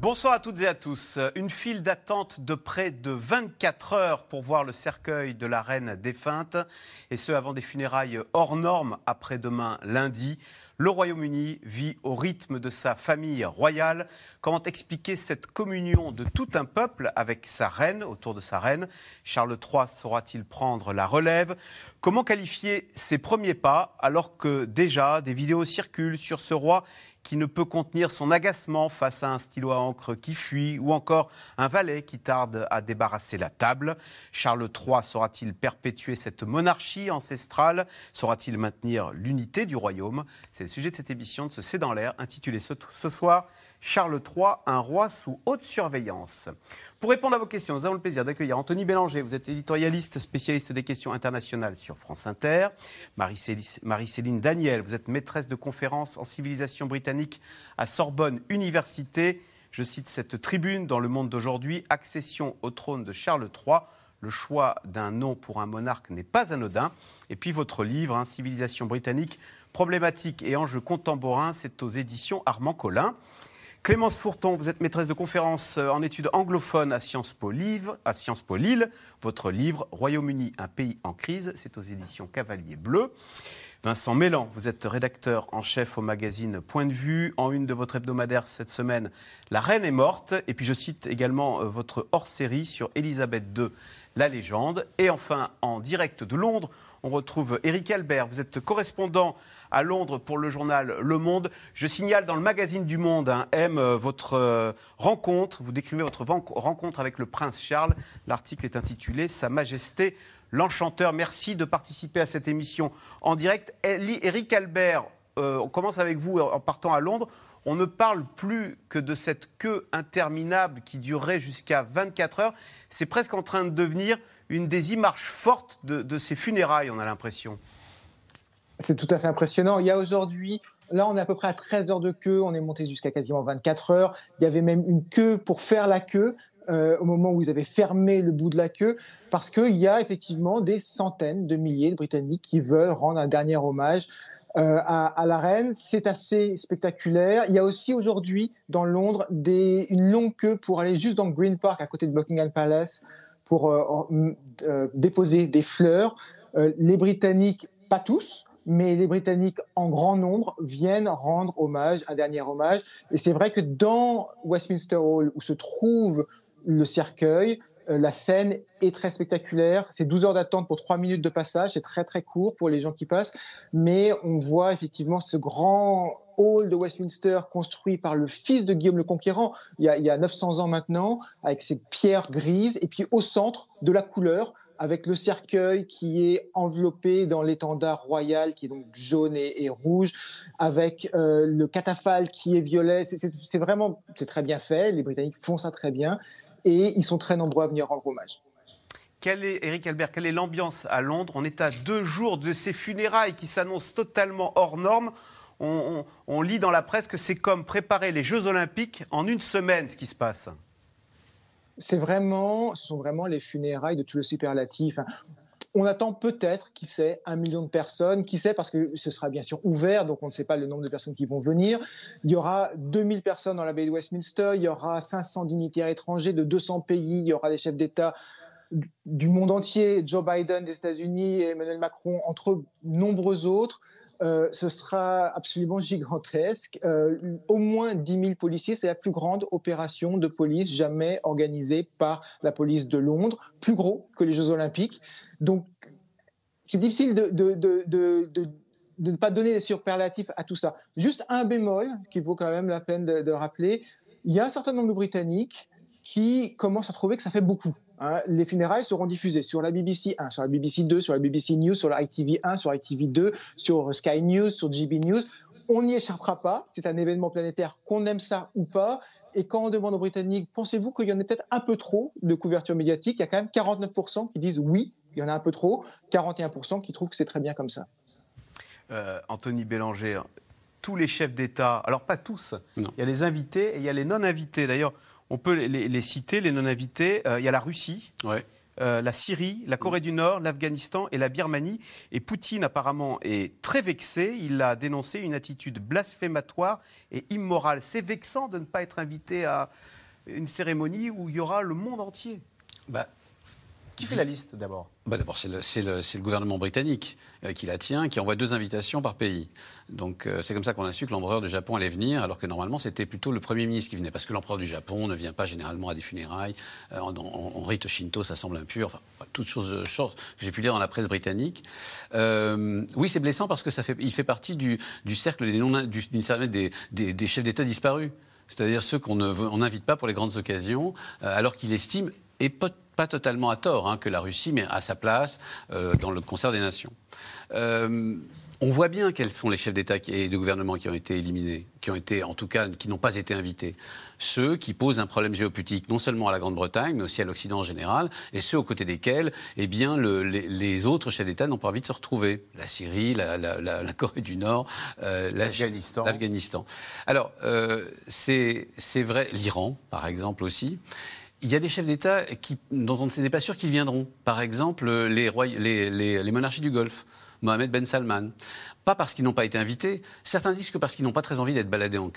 Bonsoir à toutes et à tous. Une file d'attente de près de 24 heures pour voir le cercueil de la reine défunte, et ce avant des funérailles hors normes après-demain lundi. Le Royaume-Uni vit au rythme de sa famille royale. Comment expliquer cette communion de tout un peuple avec sa reine, autour de sa reine? Charles III saura-t-il prendre la relève? Comment qualifier ses premiers pas alors que déjà des vidéos circulent sur ce roi qui ne peut contenir son agacement face à un stylo à encre qui fuit, ou encore un valet qui tarde à débarrasser la table. Charles III saura-t-il perpétuer cette monarchie ancestrale? Saura-t-il maintenir l'unité du royaume? C'est le sujet de cette émission de ce C'est dans l'air, intitulée ce, ce soir Charles III, un roi sous haute surveillance. Pour répondre à vos questions, nous avons le plaisir d'accueillir Anthony Bélanger. Vous êtes éditorialiste, spécialiste des questions internationales sur France Inter. Marie-Céline Daniel, vous êtes maîtresse de conférences en civilisation britannique à Sorbonne Université. Je cite cette tribune dans Le Monde d'aujourd'hui Accession au trône de Charles III. Le choix d'un nom pour un monarque n'est pas anodin. Et puis votre livre, hein, Civilisation britannique, problématique et enjeux contemporains, c'est aux éditions Armand Collin. Clémence Fourton, vous êtes maîtresse de conférences euh, en études anglophones à Sciences Po, à Sciences po Lille. Votre livre, Royaume-Uni, un pays en crise, c'est aux éditions Cavalier Bleu. Vincent Mélan, vous êtes rédacteur en chef au magazine Point de vue. En une de votre hebdomadaire cette semaine, La reine est morte. Et puis je cite également euh, votre hors-série sur Élisabeth II, la légende. Et enfin, en direct de Londres, on retrouve Éric Albert. Vous êtes correspondant à Londres pour le journal Le Monde. Je signale dans le magazine du Monde, M, euh, votre euh, rencontre, vous décrivez votre rencontre avec le prince Charles. L'article est intitulé Sa Majesté l'Enchanteur. Merci de participer à cette émission en direct. Éric Albert, euh, on commence avec vous en partant à Londres. On ne parle plus que de cette queue interminable qui durerait jusqu'à 24 heures. C'est presque en train de devenir une des images fortes de, ces funérailles, on a l'impression. C'est tout à fait impressionnant. Il y a aujourd'hui Là, on est à peu près à 13 heures de queue. On est monté jusqu'à quasiment 24 heures. Il y avait même une queue pour faire la queue euh, au moment où ils avaient fermé le bout de la queue, parce qu'il y a effectivement des centaines de milliers de Britanniques qui veulent rendre un dernier hommage euh, à, la reine. C'est assez spectaculaire. Il y a aussi aujourd'hui dans Londres une longue queue pour aller juste dans Green Park, à côté de Buckingham Palace, pour euh, déposer des fleurs. les Britanniques, pas tous, mais les Britanniques en grand nombre viennent rendre hommage, un dernier hommage. Et c'est vrai que dans Westminster Hall, où se trouve le cercueil, euh, la scène est très spectaculaire. C'est 12 heures d'attente pour 3 minutes de passage. C'est très très court pour les gens qui passent. Mais on voit effectivement ce grand hall de Westminster construit par le fils de Guillaume le Conquérant il y a, il y a 900 ans maintenant, avec ses pierres grises. Et puis au centre de la couleur, avec le cercueil qui est enveloppé dans l'étendard royal qui est donc jaune et, rouge, avec euh, le catafalque qui est violet. C'est vraiment c'est très bien fait. Les Britanniques font ça très bien et ils sont très nombreux à venir rendre hommage. Quelle est, Eric Albert, quelle est l'ambiance à Londres? On est à deux jours de ces funérailles qui s'annoncent totalement hors normes. On, on lit dans la presse que c'est comme préparer les Jeux Olympiques en une semaine, ce qui se passe c'est vraiment, ce sont vraiment les funérailles de tout le superlatif. Hein. On attend peut-être, qui sait, un million de personnes, qui sait, parce que ce sera bien sûr ouvert, donc on ne sait pas le nombre de personnes qui vont venir. Il y aura 2000 personnes dans la baie de Westminster, il y aura 500 dignitaires étrangers de 200 pays, il y aura des chefs d'État du monde entier, Joe Biden des États-Unis, Emmanuel Macron, entre nombreux autres. Euh, ce sera absolument gigantesque. Euh, au moins 10 000 policiers, c'est la plus grande opération de police jamais organisée par la police de Londres, plus gros que les Jeux Olympiques. Donc, c'est difficile de, de, ne pas donner des superlatifs à tout ça. Juste un bémol qui vaut quand même la peine de rappeler. Il y a un certain nombre de Britanniques qui commencent à trouver que ça fait beaucoup. Hein, les funérailles seront diffusées sur la BBC 1, sur la BBC 2, sur la BBC News, sur la ITV 1, sur ITV 2, sur Sky News, sur GB News. On n'y échappera pas. C'est un événement planétaire, qu'on aime ça ou pas. Et quand on demande aux Britanniques, pensez-vous qu'il y en a peut-être un peu trop de couverture médiatique? Il y a quand même 49% qui disent oui, il y en a un peu trop, 41% qui trouvent que c'est très bien comme ça. Euh, Anthony Bélanger, tous les chefs d'État, alors pas tous, il y a les invités et il y a les non-invités. D'ailleurs, on peut les, citer, les non-invités. il y a la Russie. la Syrie, la Corée du Nord, l'Afghanistan et la Birmanie. Et Poutine, apparemment, est très vexé. Il a dénoncé une attitude blasphématoire et immorale. C'est vexant de ne pas être invité à une cérémonie où il y aura le monde entier. Bah, qui fait la liste d'abord? Bah D'abord, c'est le, gouvernement britannique euh, qui la tient, qui envoie deux invitations par pays. Donc euh, c'est comme ça qu'on a su que l'empereur du Japon allait venir, alors que normalement c'était plutôt le Premier ministre qui venait, parce que l'empereur du Japon ne vient pas généralement à des funérailles. Euh, en, rite shinto, ça semble impur. Enfin, toutes choses, que j'ai pu lire dans la presse britannique. oui, c'est blessant parce que fait, il fait partie du, cercle des, des chefs d'État disparus c'est-à-dire ceux qu'on n'invite pas pour les grandes occasions, alors qu'il estime, et pas, totalement à tort, hein, que la Russie met à sa place euh, dans le concert des nations. Euh, on voit bien quels sont les chefs d'État et de gouvernement qui ont été éliminés, qui ont été, en tout cas, qui n'ont pas été invités. Ceux qui posent un problème géopolitique non seulement à la Grande-Bretagne, mais aussi à l'Occident en général, et ceux aux côtés desquels, eh bien, les, autres chefs d'État n'ont pas envie de se retrouver. La Syrie, la, Corée du Nord, euh, l'Afghanistan. Alors, euh, c'est vrai, l'Iran, par exemple aussi. Il y a des chefs d'État dont on ne n'est pas sûr qu'ils viendront. Par exemple, les, les, les monarchies du Golfe. Mohamed Ben Salman. Pas parce qu'ils n'ont pas été invités, certains disent que parce qu'ils n'ont pas très envie d'être baladés en,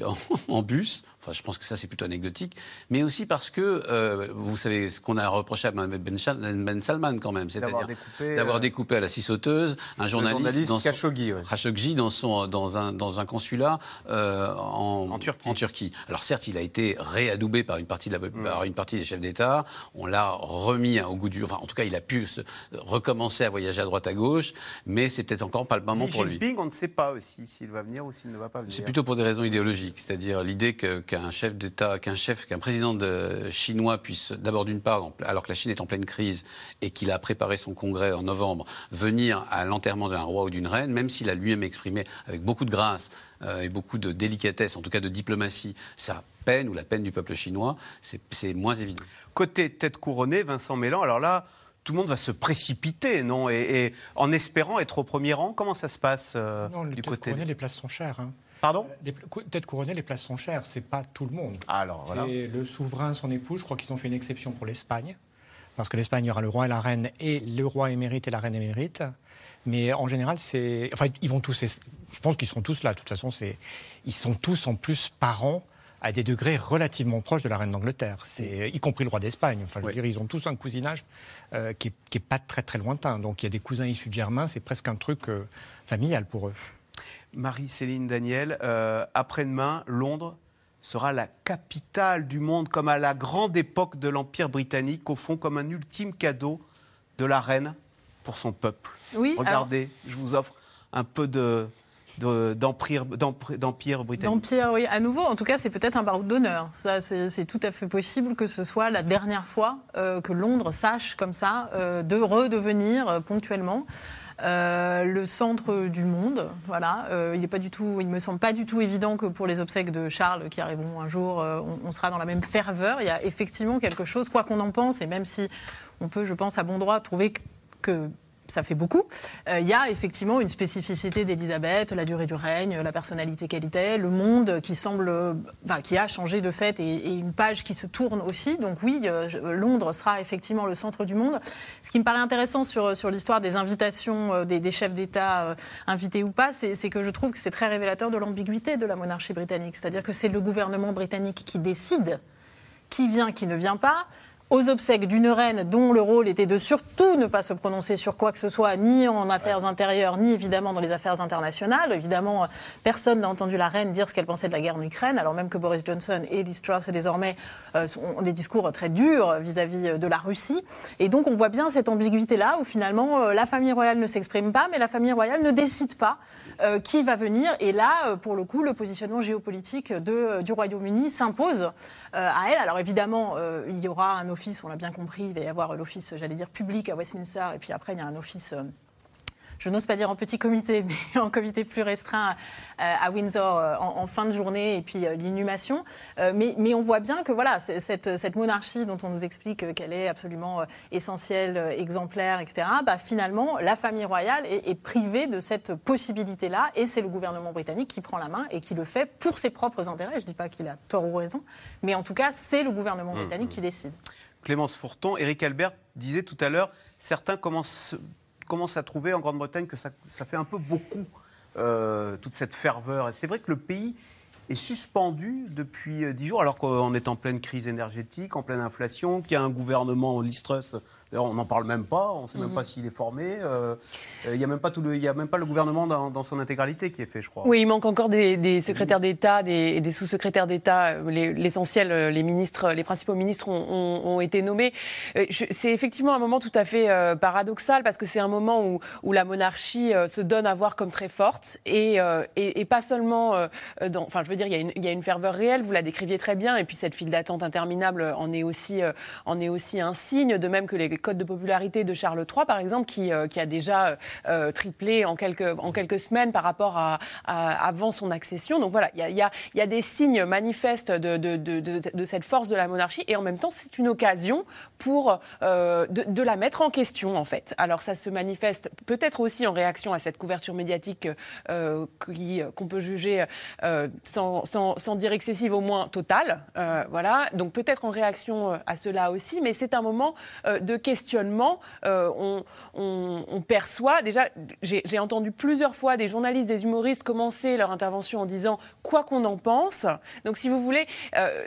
en, bus, enfin je pense que ça c'est plutôt anecdotique, mais aussi parce que, euh, vous savez, ce qu'on a reproché à Mohamed Ben, ben Salman quand même, c'est-à-dire d'avoir découpé, à la scie sauteuse un journaliste, dans Khashoggi, Khashoggi dans, son, dans, un, dans un consulat euh, en, en, Turquie. en, Turquie. Alors certes, il a été réadoubé par une partie, de la, mm. par une partie des chefs d'État, on l'a remis au goût du jour, enfin en tout cas il a pu se, recommencer à voyager à droite à gauche, mais c'est peut-être encore pas le moment pour lui on ne sait pas aussi s'il va venir ou s'il ne va pas venir. C'est plutôt pour des raisons idéologiques, c'est-à-dire l'idée qu'un chef d'État, qu'un chef, qu'un président de chinois puisse, d'abord d'une part, alors que la Chine est en pleine crise et qu'il a préparé son congrès en novembre, venir à l'enterrement d'un roi ou d'une reine, même s'il a lui-même exprimé avec beaucoup de grâce euh, et beaucoup de délicatesse, en tout cas de diplomatie, sa peine ou la peine du peuple chinois, c'est moins évident. Côté tête couronnée, Vincent Mélan, alors là, tout le monde va se précipiter, non et, en espérant être au premier rang, comment ça se passe euh, non, du côté couronnées, les places sont chères. Hein. Pardon? Les, Tête couronnée, les places sont chères. C'est pas tout le monde. Alors voilà. C'est le souverain, son épouse. Je crois qu'ils ont fait une exception pour l'Espagne, parce que l'Espagne il y aura le roi et la reine, et le roi émérite et la reine émérite. Mais en général, c'est. Enfin, ils vont tous. Je pense qu'ils seront tous là. De toute façon, c'est. Ils sont tous en plus parents à des degrés relativement proches de la reine d'Angleterre, c'est y compris le roi d'Espagne. Enfin, je veux dire, ils ont tous un cousinage euh, qui, n'est pas très très lointain. Donc il y a des cousins issus de Germain, c'est presque un truc euh, familial pour eux. Marie-Céline Daniel, euh, après-demain, Londres sera la capitale du monde, comme à la grande époque de l'Empire britannique, au fond, comme un ultime cadeau de la reine pour son peuple. Oui, Regardez, je vous offre un peu de, d'empire britannique. D'empire, oui. À nouveau, en tout cas, c'est peut-être un baroud d'honneur. C'est tout à fait possible que ce soit la dernière fois euh, que Londres sache comme ça euh, de redevenir euh, ponctuellement. le centre du monde. Voilà, il est pas du tout, il me semble pas du tout évident que pour les obsèques de Charles qui arriveront un jour, on, sera dans la même ferveur. Il y a effectivement quelque chose, quoi qu'on en pense, et même si on peut, je pense, à bon droit trouver que ça fait beaucoup. Euh, il y a effectivement une spécificité d'Elisabeth, la durée du règne, la personnalité qu'elle était, le monde qui semble, qui a changé de fait et, une page qui se tourne aussi. Donc oui, euh, Londres sera effectivement le centre du monde. Ce qui me paraît intéressant sur, sur l'histoire des invitations euh, des, chefs d'État invités ou pas, c'est que je trouve que c'est très révélateur de l'ambiguïté de la monarchie britannique. C'est-à-dire que c'est le gouvernement britannique qui décide qui vient, qui ne vient pas aux obsèques d'une reine dont le rôle était de surtout ne pas se prononcer sur quoi que ce soit, ni en affaires intérieures, ni évidemment dans les affaires internationales. Évidemment, personne n'a entendu la reine dire ce qu'elle pensait de la guerre en Ukraine, alors même que Boris Johnson et Liz Truss désormais euh, ont des discours très durs vis-à-vis de la Russie. Et donc on voit bien cette ambiguïté-là où finalement euh, la famille royale ne s'exprime pas, mais la famille royale ne décide pas euh, qui va venir. Et là, pour le coup, le positionnement géopolitique du Royaume-Uni s'impose à elle. Alors évidemment, il y aura un office, on l'a bien compris, il va y avoir l'office, j'allais dire, public à Westminster, et puis après, il y a un office. Euh, je n'ose pas dire en petit comité, mais en comité plus restreint à Windsor en, fin de journée et puis l'inhumation. mais, mais, on voit bien que voilà, cette, cette, monarchie dont on nous explique qu'elle est absolument essentielle, exemplaire, etc., bah, finalement, la famille royale est, est privée de cette possibilité-là et c'est le gouvernement britannique qui prend la main et qui le fait pour ses propres intérêts. Je ne dis pas qu'il a tort ou raison, mais en tout cas, c'est le gouvernement mmh, britannique mmh. qui décide. Clémence Fourton, Éric Albert disait tout à l'heure, certains commencent, commencent, à trouver en Grande-Bretagne que ça, ça, fait un peu beaucoup, euh, toute cette ferveur. Et c'est vrai que le pays est suspendu depuis euh, dix jours, alors qu'on est en pleine crise énergétique, en pleine inflation, qu'il y a un gouvernement Listrus on n'en parle même pas, on ne sait même mhm. pas s'il est formé. Euh, il n'y a, même pas tout le, y a même pas le gouvernement dans, son intégralité qui est fait, je crois. Oui, il manque encore des, secrétaires d'État des, sous-secrétaires d'État. L'essentiel, euh, les ministres, les principaux ministres ont, été nommés. Euh, c'est effectivement un moment tout à fait paradoxal parce que c'est un moment où, où, la monarchie se donne à voir comme très forte et, et, pas seulement dans. Enfin, je veux dire, il y, a une, il ferveur réelle, vous la décriviez très bien, et puis cette file d'attente interminable en est aussi, en est aussi un signe, de même que les code de popularité de Charles III, par exemple, qui, euh, qui a déjà euh, triplé en quelques, en quelques semaines par rapport à, avant son accession. Donc voilà, il y a, a, y a, des signes manifestes de, de, de, cette force de la monarchie et en même temps, c'est une occasion pour euh, de, la mettre en question, en fait. Alors ça se manifeste peut-être aussi en réaction à cette couverture médiatique qu'on peut juger sans, sans, sans, dire excessive, au moins totale. voilà, donc peut-être en réaction à cela aussi, mais c'est un moment de question questionnement, euh, on, perçoit, déjà, j'ai entendu plusieurs fois des journalistes, des humoristes commencer leur intervention en disant quoi qu'on en pense. Donc, si vous voulez, euh,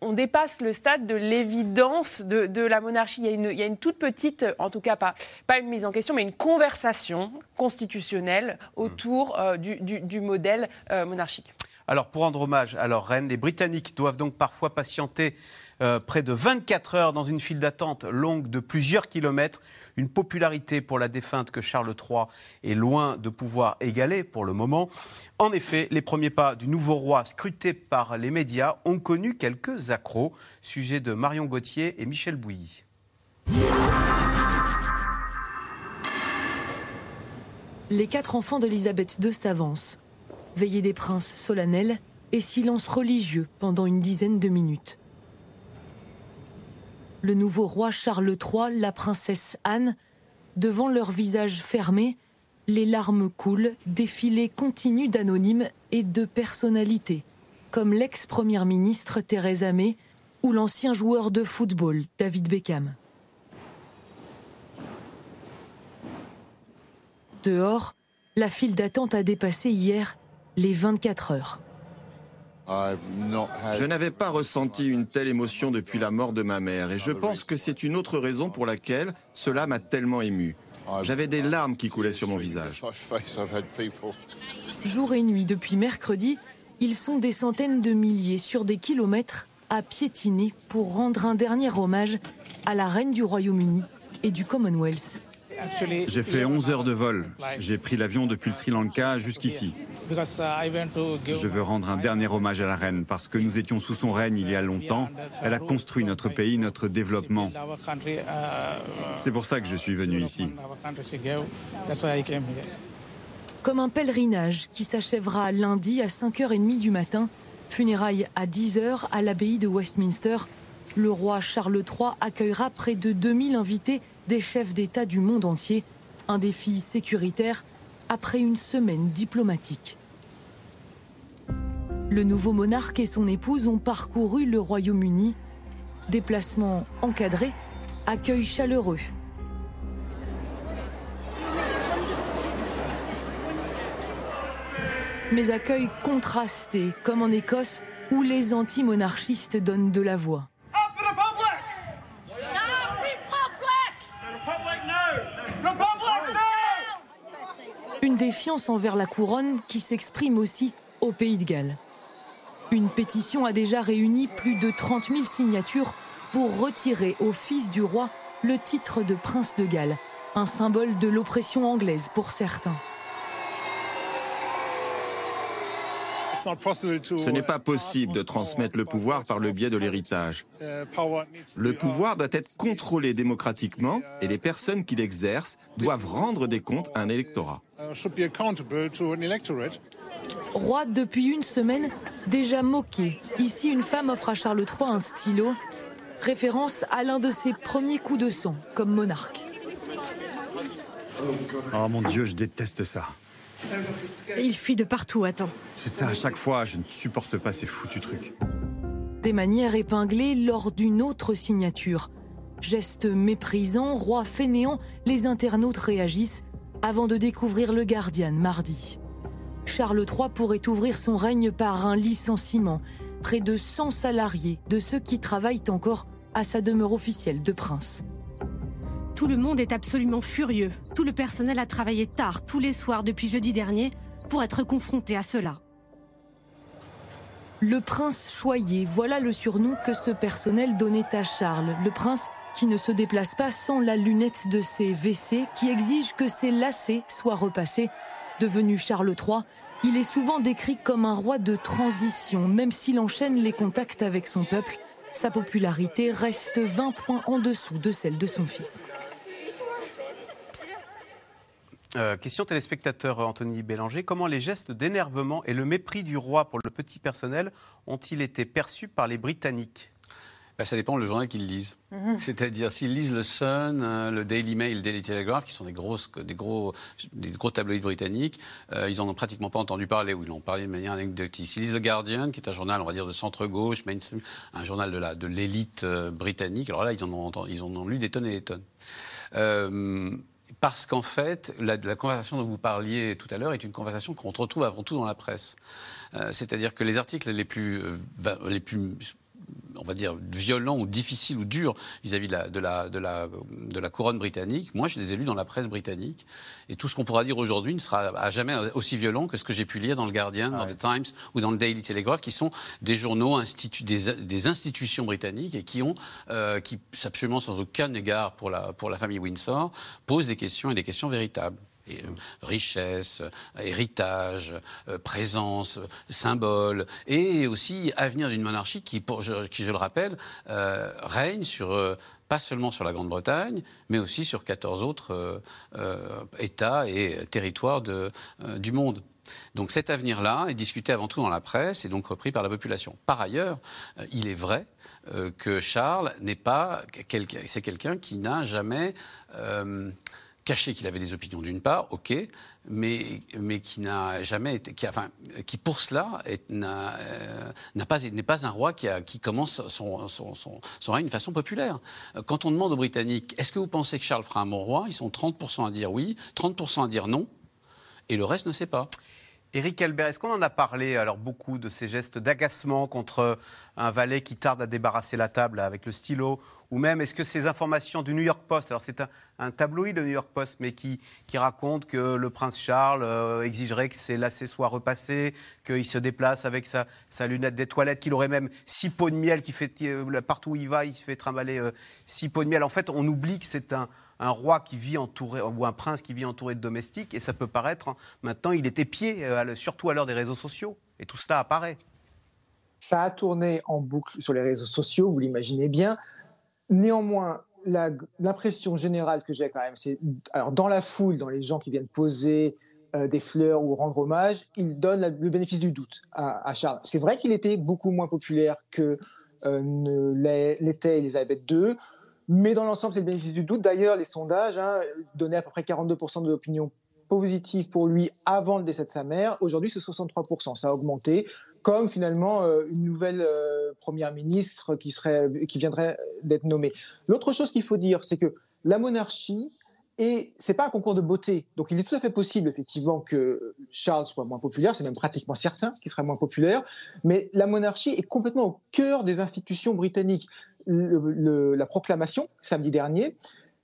on, dépasse le stade de l'évidence de, la monarchie. Il y, a une, il y, a une, toute petite, en tout cas pas, pas une mise en question, mais une conversation constitutionnelle autour euh, du, du, modèle monarchique. Alors, pour rendre hommage à leur reine, les Britanniques doivent donc parfois patienter euh, près de 24 heures dans une file d'attente longue de plusieurs kilomètres. Une popularité pour la défunte que Charles III est loin de pouvoir égaler pour le moment. En effet, les premiers pas du nouveau roi scruté par les médias ont connu quelques accros. Sujet de Marion Gauthier et Michel Bouilly. Les quatre enfants d'Elisabeth II s'avancent. Veillée des princes solennels et silence religieux pendant une dizaine de minutes le nouveau roi Charles III, la princesse Anne, devant leurs visages fermés, les larmes coulent, défilé continu d'anonymes et de personnalités, comme l'ex-première ministre Theresa May ou l'ancien joueur de football David Beckham. Dehors, la file d'attente a dépassé hier les 24 heures. Je n'avais pas ressenti une telle émotion depuis la mort de ma mère et je pense que c'est une autre raison pour laquelle cela m'a tellement ému. J'avais des larmes qui coulaient sur mon visage. Jour et nuit depuis mercredi, ils sont des centaines de milliers sur des kilomètres à piétiner pour rendre un dernier hommage à la reine du Royaume-Uni et du Commonwealth. J'ai fait 11 heures de vol. J'ai pris l'avion depuis le Sri Lanka jusqu'ici. Je veux rendre un dernier hommage à la reine parce que nous étions sous son règne il y a longtemps. Elle a construit notre pays, notre développement. C'est pour ça que je suis venu ici. Comme un pèlerinage qui s'achèvera lundi à 5h30 du matin, funérailles à 10h à l'abbaye de Westminster, le roi Charles III accueillera près de 2000 invités des chefs d'État du monde entier, un défi sécuritaire après une semaine diplomatique. Le nouveau monarque et son épouse ont parcouru le Royaume-Uni. Déplacement encadré, accueil chaleureux. Mais accueil contrasté, comme en Écosse, où les anti-monarchistes donnent de la voix. Une défiance envers la couronne qui s'exprime aussi au Pays de Galles. Une pétition a déjà réuni plus de 30 000 signatures pour retirer au fils du roi le titre de prince de Galles, un symbole de l'oppression anglaise pour certains. Ce n'est pas possible de transmettre le pouvoir par le biais de l'héritage. Le pouvoir doit être contrôlé démocratiquement et les personnes qui l'exercent doivent rendre des comptes à un électorat. Roi depuis une semaine, déjà moqué. Ici, une femme offre à Charles III un stylo, référence à l'un de ses premiers coups de sang comme monarque. Oh mon Dieu, je déteste ça. Il fuit de partout, attends. C'est ça à chaque fois, je ne supporte pas ces foutus trucs. Des manières épinglées lors d'une autre signature. Geste méprisant, roi fainéant, les internautes réagissent avant de découvrir le Guardian mardi. Charles III pourrait ouvrir son règne par un licenciement. Près de 100 salariés de ceux qui travaillent encore à sa demeure officielle de prince. Tout le monde est absolument furieux. Tout le personnel a travaillé tard tous les soirs depuis jeudi dernier pour être confronté à cela. Le prince choyé, voilà le surnom que ce personnel donnait à Charles. Le prince qui ne se déplace pas sans la lunette de ses WC, qui exige que ses lacets soient repassés. Devenu Charles III, il est souvent décrit comme un roi de transition, même s'il enchaîne les contacts avec son peuple. Sa popularité reste 20 points en dessous de celle de son fils. Euh, question téléspectateur Anthony Bélanger. Comment les gestes d'énervement et le mépris du roi pour le petit personnel ont-ils été perçus par les Britanniques? Ben, ça dépend le journal qu'ils lisent. Mhm. C'est-à-dire s'ils lisent le Sun, euh, le Daily Mail, le Daily Telegraph, qui sont des, grosses, des, gros, des gros tabloïds britanniques, euh, ils n'en ont pratiquement pas entendu parler ou ils l'ont parlé de manière anecdotique. S'ils lisent le Guardian, qui est un journal, on va dire, de centre-gauche, un journal de, l'élite britannique, alors là, ils en, ont, ils en ont lu des tonnes et des tonnes parce qu'en fait, la, conversation dont vous parliez tout à l'heure est une conversation qu'on retrouve avant tout dans la presse. Euh, c'est-à-dire que les articles les plus, euh, les plus on va dire, violents ou difficiles ou durs vis-à-vis de, la, de, la, de, la, de la couronne britannique, moi, je les ai lus dans la presse britannique. Et tout ce qu'on pourra dire aujourd'hui ne sera à jamais aussi violent que ce que j'ai pu lire dans le Guardian, dans le Times ou dans le Daily Telegraph, qui sont des journaux, des, des, institutions britanniques et qui ont, euh, qui, absolument sans aucun égard pour la, pour la famille Windsor, posent des questions et des questions véritables. Euh, richesse, héritage, euh, présence, symbole, et aussi avenir d'une monarchie qui, pour, je, qui, je le rappelle, euh, règne sur, pas seulement sur la Grande-Bretagne, mais aussi sur 14 autres États et territoires de, du monde. Donc cet avenir-là est discuté avant tout dans la presse et donc repris par la population. Par ailleurs, il est vrai que Charles n'est pas c'est quelqu'un qui n'a jamais caché qu'il avait des opinions d'une part, ok, mais, qui n'a jamais été, qui, enfin, qui pour cela euh, n'est pas un roi qui, commence son, son, règne de façon populaire. Quand on demande aux Britanniques, est-ce que vous pensez que Charles fera un bon roi Ils sont 30% à dire oui, 30% à dire non, et le reste ne sait pas. Éric Albert, est-ce qu'on en a parlé alors beaucoup de ces gestes d'agacement contre un valet qui tarde à débarrasser la table avec le stylo Ou même est-ce que ces informations du New York Post, alors c'est un, tabloïd de New York Post, mais qui, qui raconte que le prince Charles euh, exigerait que ses lacets soient repassés, qu'il se déplace avec sa, sa lunette des toilettes, qu'il aurait même six pots de miel, qui fait euh, partout où il va, il se fait trimballer euh, six pots de miel. En fait, on oublie que c'est un, un roi qui vit entouré, ou un prince qui vit entouré de domestiques, et ça peut paraître, hein, maintenant, il est épié, euh, surtout à l'heure des réseaux sociaux, et tout cela apparaît. Ça a tourné en boucle sur les réseaux sociaux, vous l'imaginez bien. Néanmoins, l'impression générale que j'ai quand même, c'est, alors dans la foule, dans les gens qui viennent poser euh, des fleurs ou rendre hommage, il donne le bénéfice du doute à, Charles. C'est vrai qu'il était beaucoup moins populaire que euh, l'était Elisabeth II. Mais dans l'ensemble, c'est le bénéfice du doute. D'ailleurs, les sondages hein, donnaient à peu près 42% de l'opinion positive pour lui avant le décès de sa mère. Aujourd'hui, c'est 63%. Ça a augmenté, comme finalement euh, une nouvelle euh, première ministre qui, serait, qui viendrait d'être nommée. L'autre chose qu'il faut dire, c'est que la monarchie, et c'est pas un concours de beauté. Donc il est tout à fait possible, effectivement, que Charles soit moins populaire. C'est même pratiquement certain qu'il serait moins populaire. Mais la monarchie est complètement au cœur des institutions britanniques la proclamation, samedi dernier,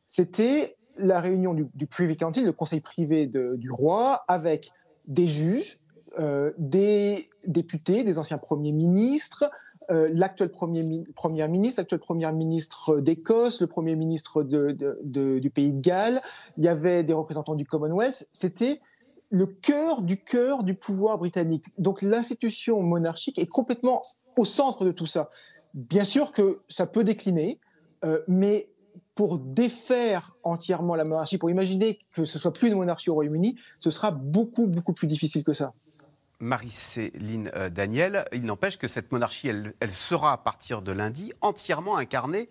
c'était la réunion du, Privy Council, le conseil privé du roi, avec des juges, euh, des députés, des anciens premiers ministres, euh, l'actuel premier, ministre, l'actuel premier ministre d'Écosse, le premier ministre du pays de Galles, il y avait des représentants du Commonwealth. C'était le cœur du cœur du pouvoir britannique. Donc l'institution monarchique est complètement au centre de tout ça. Bien sûr que ça peut décliner, euh, mais pour défaire entièrement la monarchie, pour imaginer que ce soit plus une monarchie au Royaume-Uni, ce sera beaucoup, beaucoup plus difficile que ça. Marie-Céline euh, Daniel, il n'empêche que cette monarchie, elle, sera à partir de lundi entièrement incarnée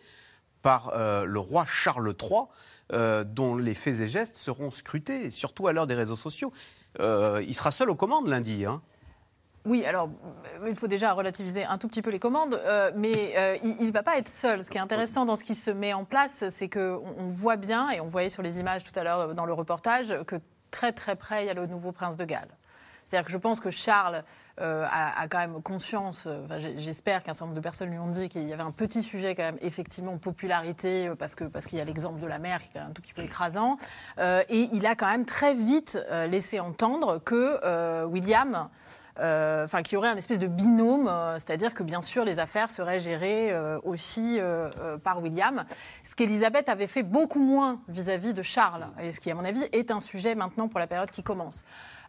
par euh, le roi Charles III, dont les faits et gestes seront scrutés, surtout à l'heure des réseaux sociaux. il sera seul aux commandes lundi. Hein. Oui, alors il faut déjà relativiser un tout petit peu les commandes, mais il ne va pas être seul. Ce qui est intéressant dans ce qui se met en place, c'est qu'on on voit bien, et on voyait sur les images tout à l'heure dans le reportage, que très très près, il y a le nouveau prince de Galles. C'est-à-dire que je pense que Charles euh, a, quand même conscience, euh, j'espère qu'un certain nombre de personnes lui ont dit qu'il y avait un petit sujet quand même effectivement popularité, euh, parce qu'il parce y a l'exemple de la mère qui est quand même un tout petit peu écrasant, et il a quand même très vite laissé entendre que William... enfin, qu'il aurait un espèce de binôme, c'est-à-dire que bien sûr les affaires seraient gérées aussi par William, ce qu'Elisabeth avait fait beaucoup moins vis-à-vis -vis de Charles, et ce qui à mon avis est un sujet maintenant pour la période qui commence.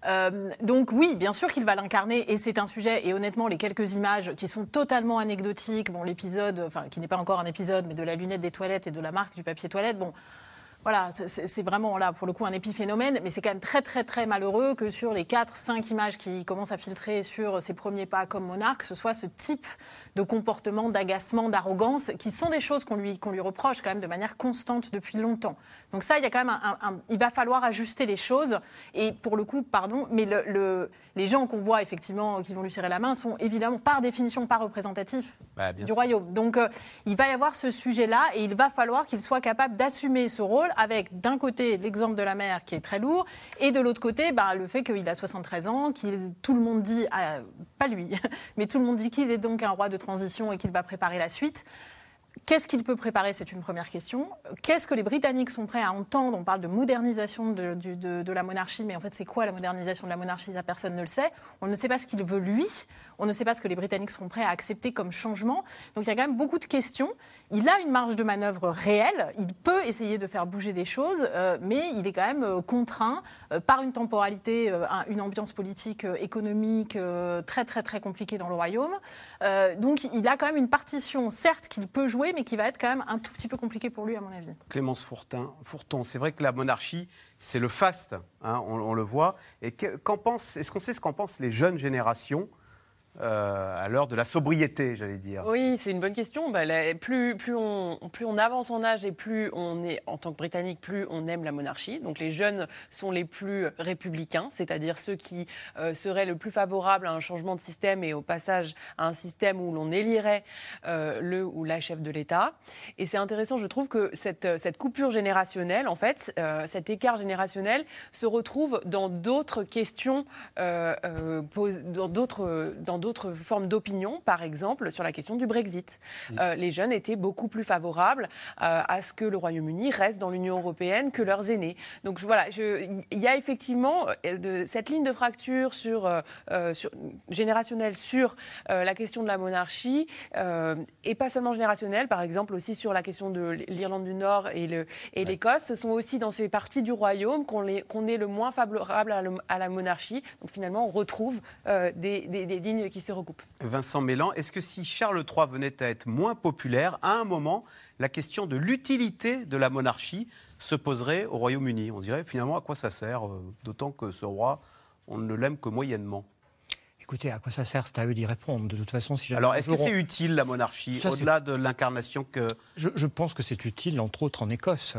Euh, donc oui, bien sûr qu'il va l'incarner et c'est un sujet. Et honnêtement, les quelques images qui sont totalement anecdotiques, bon, l'épisode, enfin qui n'est pas encore un épisode, mais de la lunette des toilettes et de la marque du papier toilette, bon. Voilà, c'est vraiment là pour le coup un épiphénomène, mais c'est quand même très très très malheureux que sur les 4-5 images qui commencent à filtrer sur ses premiers pas comme monarque, ce soit ce type de comportement, d'agacement, d'arrogance, qui sont des choses qu'on lui, qu'on lui reproche quand même de manière constante depuis longtemps. Donc ça, il y a quand même un, il va falloir ajuster les choses. Et pour le coup, pardon, mais le, les gens qu'on voit effectivement qui vont lui serrer la main sont évidemment par définition pas représentatifs bah, du royaume. Donc euh, il va y avoir ce sujet-là et il va falloir qu'il soit capable d'assumer ce rôle avec d'un côté l'exemple de la mère qui est très lourd et de l'autre côté bah, le fait qu'il a 73 ans, qu'il tout le monde dit, ah, pas lui, mais tout le monde dit qu'il est donc un roi de transition et qu'il va préparer la suite. Qu'est-ce qu'il peut préparer? C'est une première question. Qu'est-ce que les Britanniques sont prêts à entendre? On parle de modernisation de, la monarchie, mais en fait, c'est quoi la modernisation de la monarchie? Ça, personne ne le sait. On ne sait pas ce qu'il veut lui. On ne sait pas ce que les Britanniques sont prêts à accepter comme changement. Donc il y a quand même beaucoup de questions. Il a une marge de manœuvre réelle. Il peut essayer de faire bouger des choses, euh, mais il est quand même euh, contraint euh, par une temporalité, une ambiance politique, économique très très très compliquée dans le royaume. donc il a quand même une partition, certes, qu'il peut jouer mais qui va être quand même un tout petit peu compliqué pour lui, à mon avis. Clémence Fourtin, Fourton, c'est vrai que la monarchie, c'est le faste, hein, on, le voit. Et pense, est-ce qu'on sait ce qu'en pensent les jeunes générations euh, à l'heure de la sobriété, j'allais dire Oui, c'est une bonne question. Bah, plus, on avance en âge et plus on est, en tant que Britannique, plus on aime la monarchie. Donc les jeunes sont les plus républicains, c'est-à-dire ceux qui euh, seraient le plus favorables à un changement de système et au passage à un système où l'on élirait euh, le ou la chef de l'État. Et c'est intéressant, je trouve que cette, cette coupure générationnelle, en fait, cet écart générationnel se retrouve dans d'autres questions, dans d'autres d'autres formes d'opinion, par exemple sur la question du Brexit. Mm. Euh, les jeunes étaient beaucoup plus favorables euh, à ce que le Royaume-Uni reste dans l'Union européenne que leurs aînés. Donc voilà, il y a effectivement euh, cette ligne de fracture sur, générationnelle sur la question de la monarchie, et pas seulement générationnelle, par exemple aussi sur la question de l'Irlande du Nord et l'Écosse. Ce sont aussi dans ces parties du royaume qu'on est le moins favorable à, la monarchie. Donc finalement, on retrouve des, des lignes qui Vincent Mélan, est-ce que si Charles III venait à être moins populaire, à un moment, la question de l'utilité de la monarchie se poserait au Royaume-Uni? On dirait finalement à quoi ça sert, euh, d'autant que ce roi, on ne l'aime que moyennement. Écoutez, à quoi ça sert C'est à eux d'y répondre. De toute façon, si Alors, est-ce que c'est utile la monarchie, au-delà de l'incarnation que je, pense que c'est utile, entre autres en Écosse,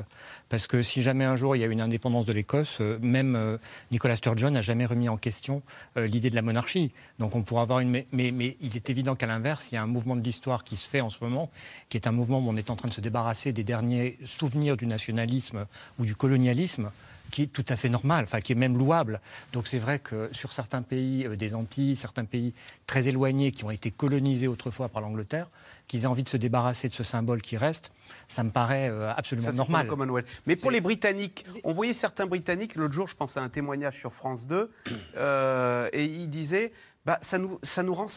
parce que si jamais un jour il y a une indépendance de l'Écosse, euh, même euh, Nicolas Sturgeon n'a jamais remis en question euh, l'idée de la monarchie. Donc, on pourra avoir une. Mais, mais, il est évident qu'à l'inverse, il y a un mouvement de l'histoire qui se fait en ce moment, qui est un mouvement où on est en train de se débarrasser des derniers souvenirs du nationalisme ou du colonialisme qui est tout à fait normal, enfin qui est même louable. Donc c'est vrai que sur certains pays euh, des Antilles, certains pays très éloignés qui ont été colonisés autrefois par l'Angleterre, qu'ils aient envie de se débarrasser de ce symbole qui reste, ça me paraît euh, absolument normal. Mais pour les Britanniques, on voyait certains Britanniques, l'autre jour je pensais à un témoignage sur France 2, euh, et ils disaient bah, ça, nous, ça, nous rend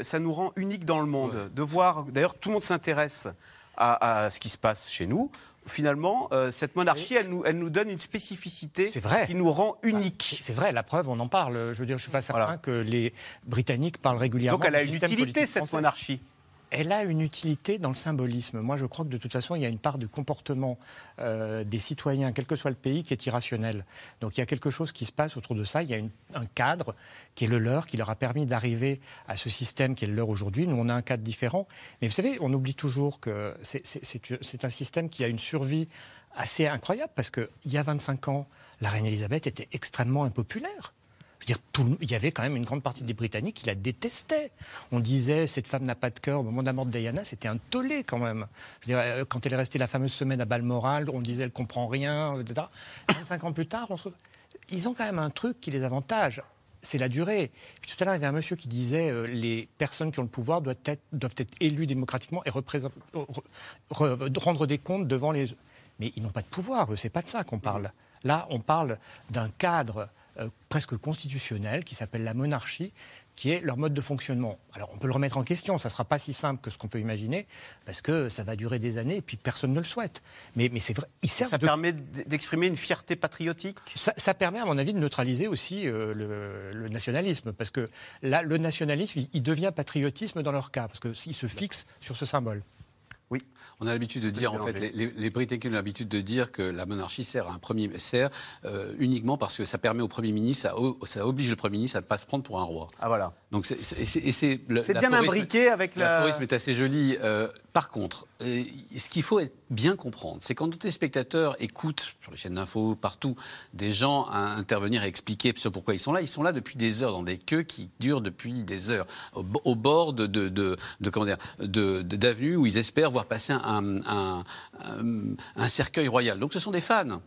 ça nous rend unique dans le monde. De voir, d'ailleurs tout le monde s'intéresse à, à, ce qui se passe chez nous finalement, euh, cette monarchie, elle nous, elle nous donne une spécificité qui nous rend unique. C'est vrai, la preuve, on en parle. Je veux dire, je ne suis pas certain que les Britanniques parlent régulièrement. Donc elle a une utilité, cette monarchie elle a une utilité dans le symbolisme. Moi, je crois que de toute façon, il y a une part du comportement euh, des citoyens, quel que soit le pays, qui est irrationnel. Donc il y a quelque chose qui se passe autour de ça. Il y a un cadre qui est le leur, qui leur a permis d'arriver à ce système qui est le leur aujourd'hui. Nous, on a un cadre différent. Mais vous savez, on oublie toujours que c'est un système qui a une survie assez incroyable parce qu'il y a 25 ans, la reine Elisabeth était extrêmement impopulaire dire, il y avait quand même une grande partie des Britanniques qui la détestaient. On disait, cette femme n'a pas de cœur. Au moment de la mort de Diana, c'était un tollé quand même. Euh, quand elle est restée la fameuse semaine à Balmoral, on disait, elle comprend rien, etc. 25 ans plus tard, ils ont quand même un truc qui les avantage c'est la durée. tout à l'heure, il y avait un monsieur qui disait euh, les personnes qui ont le pouvoir doivent être, doivent élues démocratiquement et rendre des comptes devant les. Mais ils n'ont pas de pouvoir, c'est pas de ça qu'on parle. Là, on parle d'un cadre euh, presque constitutionnel qui s'appelle la monarchie, qui est leur mode de fonctionnement. Alors on peut le remettre en question, ça ne sera pas si simple que ce qu'on peut imaginer, parce que ça va durer des années et puis personne ne le souhaite. Mais, mais c'est vrai, il sert Ça permet d'exprimer une fierté patriotique? Ça, permet, à mon avis, de neutraliser aussi euh, le, nationalisme, parce que là, le nationalisme, il, devient patriotisme dans leur cas, parce qu'il se fixe sur ce symbole. Oui. On a l'habitude de dire, en fait, les, Britanniques ont l'habitude de dire que la monarchie sert à un premier sert euh, uniquement parce que ça permet au Premier ministre, ça, oblige le Premier ministre à ne pas se prendre pour un roi. Ah voilà. Donc c'est bien imbriqué avec la. L'aphorisme est assez joli. Euh, par contre, euh, ce qu'il faut bien comprendre, c'est quand tous les spectateurs écoutent sur les chaînes d'infos partout des gens à intervenir et expliquer ce pourquoi ils sont là, ils sont là depuis des heures dans des queues qui durent depuis des heures au, bord de, de, de, de comment dire d'avenues où ils espèrent voir passer un, un, cercueil royal. Donc ce sont des fans.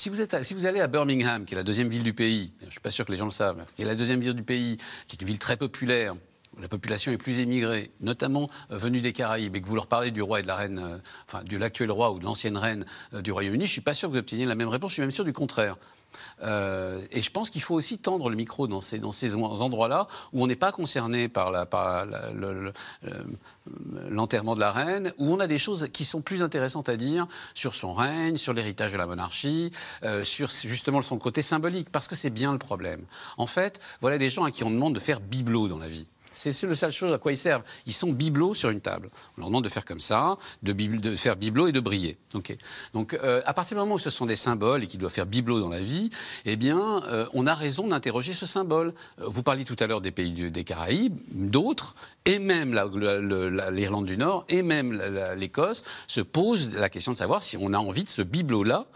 Si vous, allez à Birmingham, qui est la deuxième ville du pays, je ne suis pas sûr que les gens le savent, qui est la deuxième ville du pays, qui est une ville très populaire, où la population est plus émigrée, notamment euh, venue des Caraïbes, et que vous leur parlez du roi et de la reine, euh, enfin de l'actuel roi ou de l'ancienne reine euh, du Royaume-Uni, je ne suis pas sûr que vous obteniez la même réponse, je suis même sûr du contraire. Euh, et je pense qu'il faut aussi tendre le micro dans ces, endroits-là où on n'est pas concerné par, l'enterrement de la reine, où on a des choses qui sont plus intéressantes à dire sur son règne, sur l'héritage de la monarchie, euh, sur justement son côté symbolique, parce que c'est bien le problème. En fait, voilà des gens à qui on demande de faire bibelot dans la vie. C'est le seule chose à quoi ils servent. Ils sont bibelots sur une table. On leur demande de faire comme ça, de, faire bibelot et de briller. Donc, euh, à partir du moment où ce sont des symboles et qu'ils doivent faire bibelot dans la vie, eh bien, euh, on a raison d'interroger ce symbole. Euh, vous parliez tout à l'heure des pays des Caraïbes, d'autres, et même l'Irlande du Nord, et même l'Écosse, se posent la question de savoir si on a envie de ce bibelot-là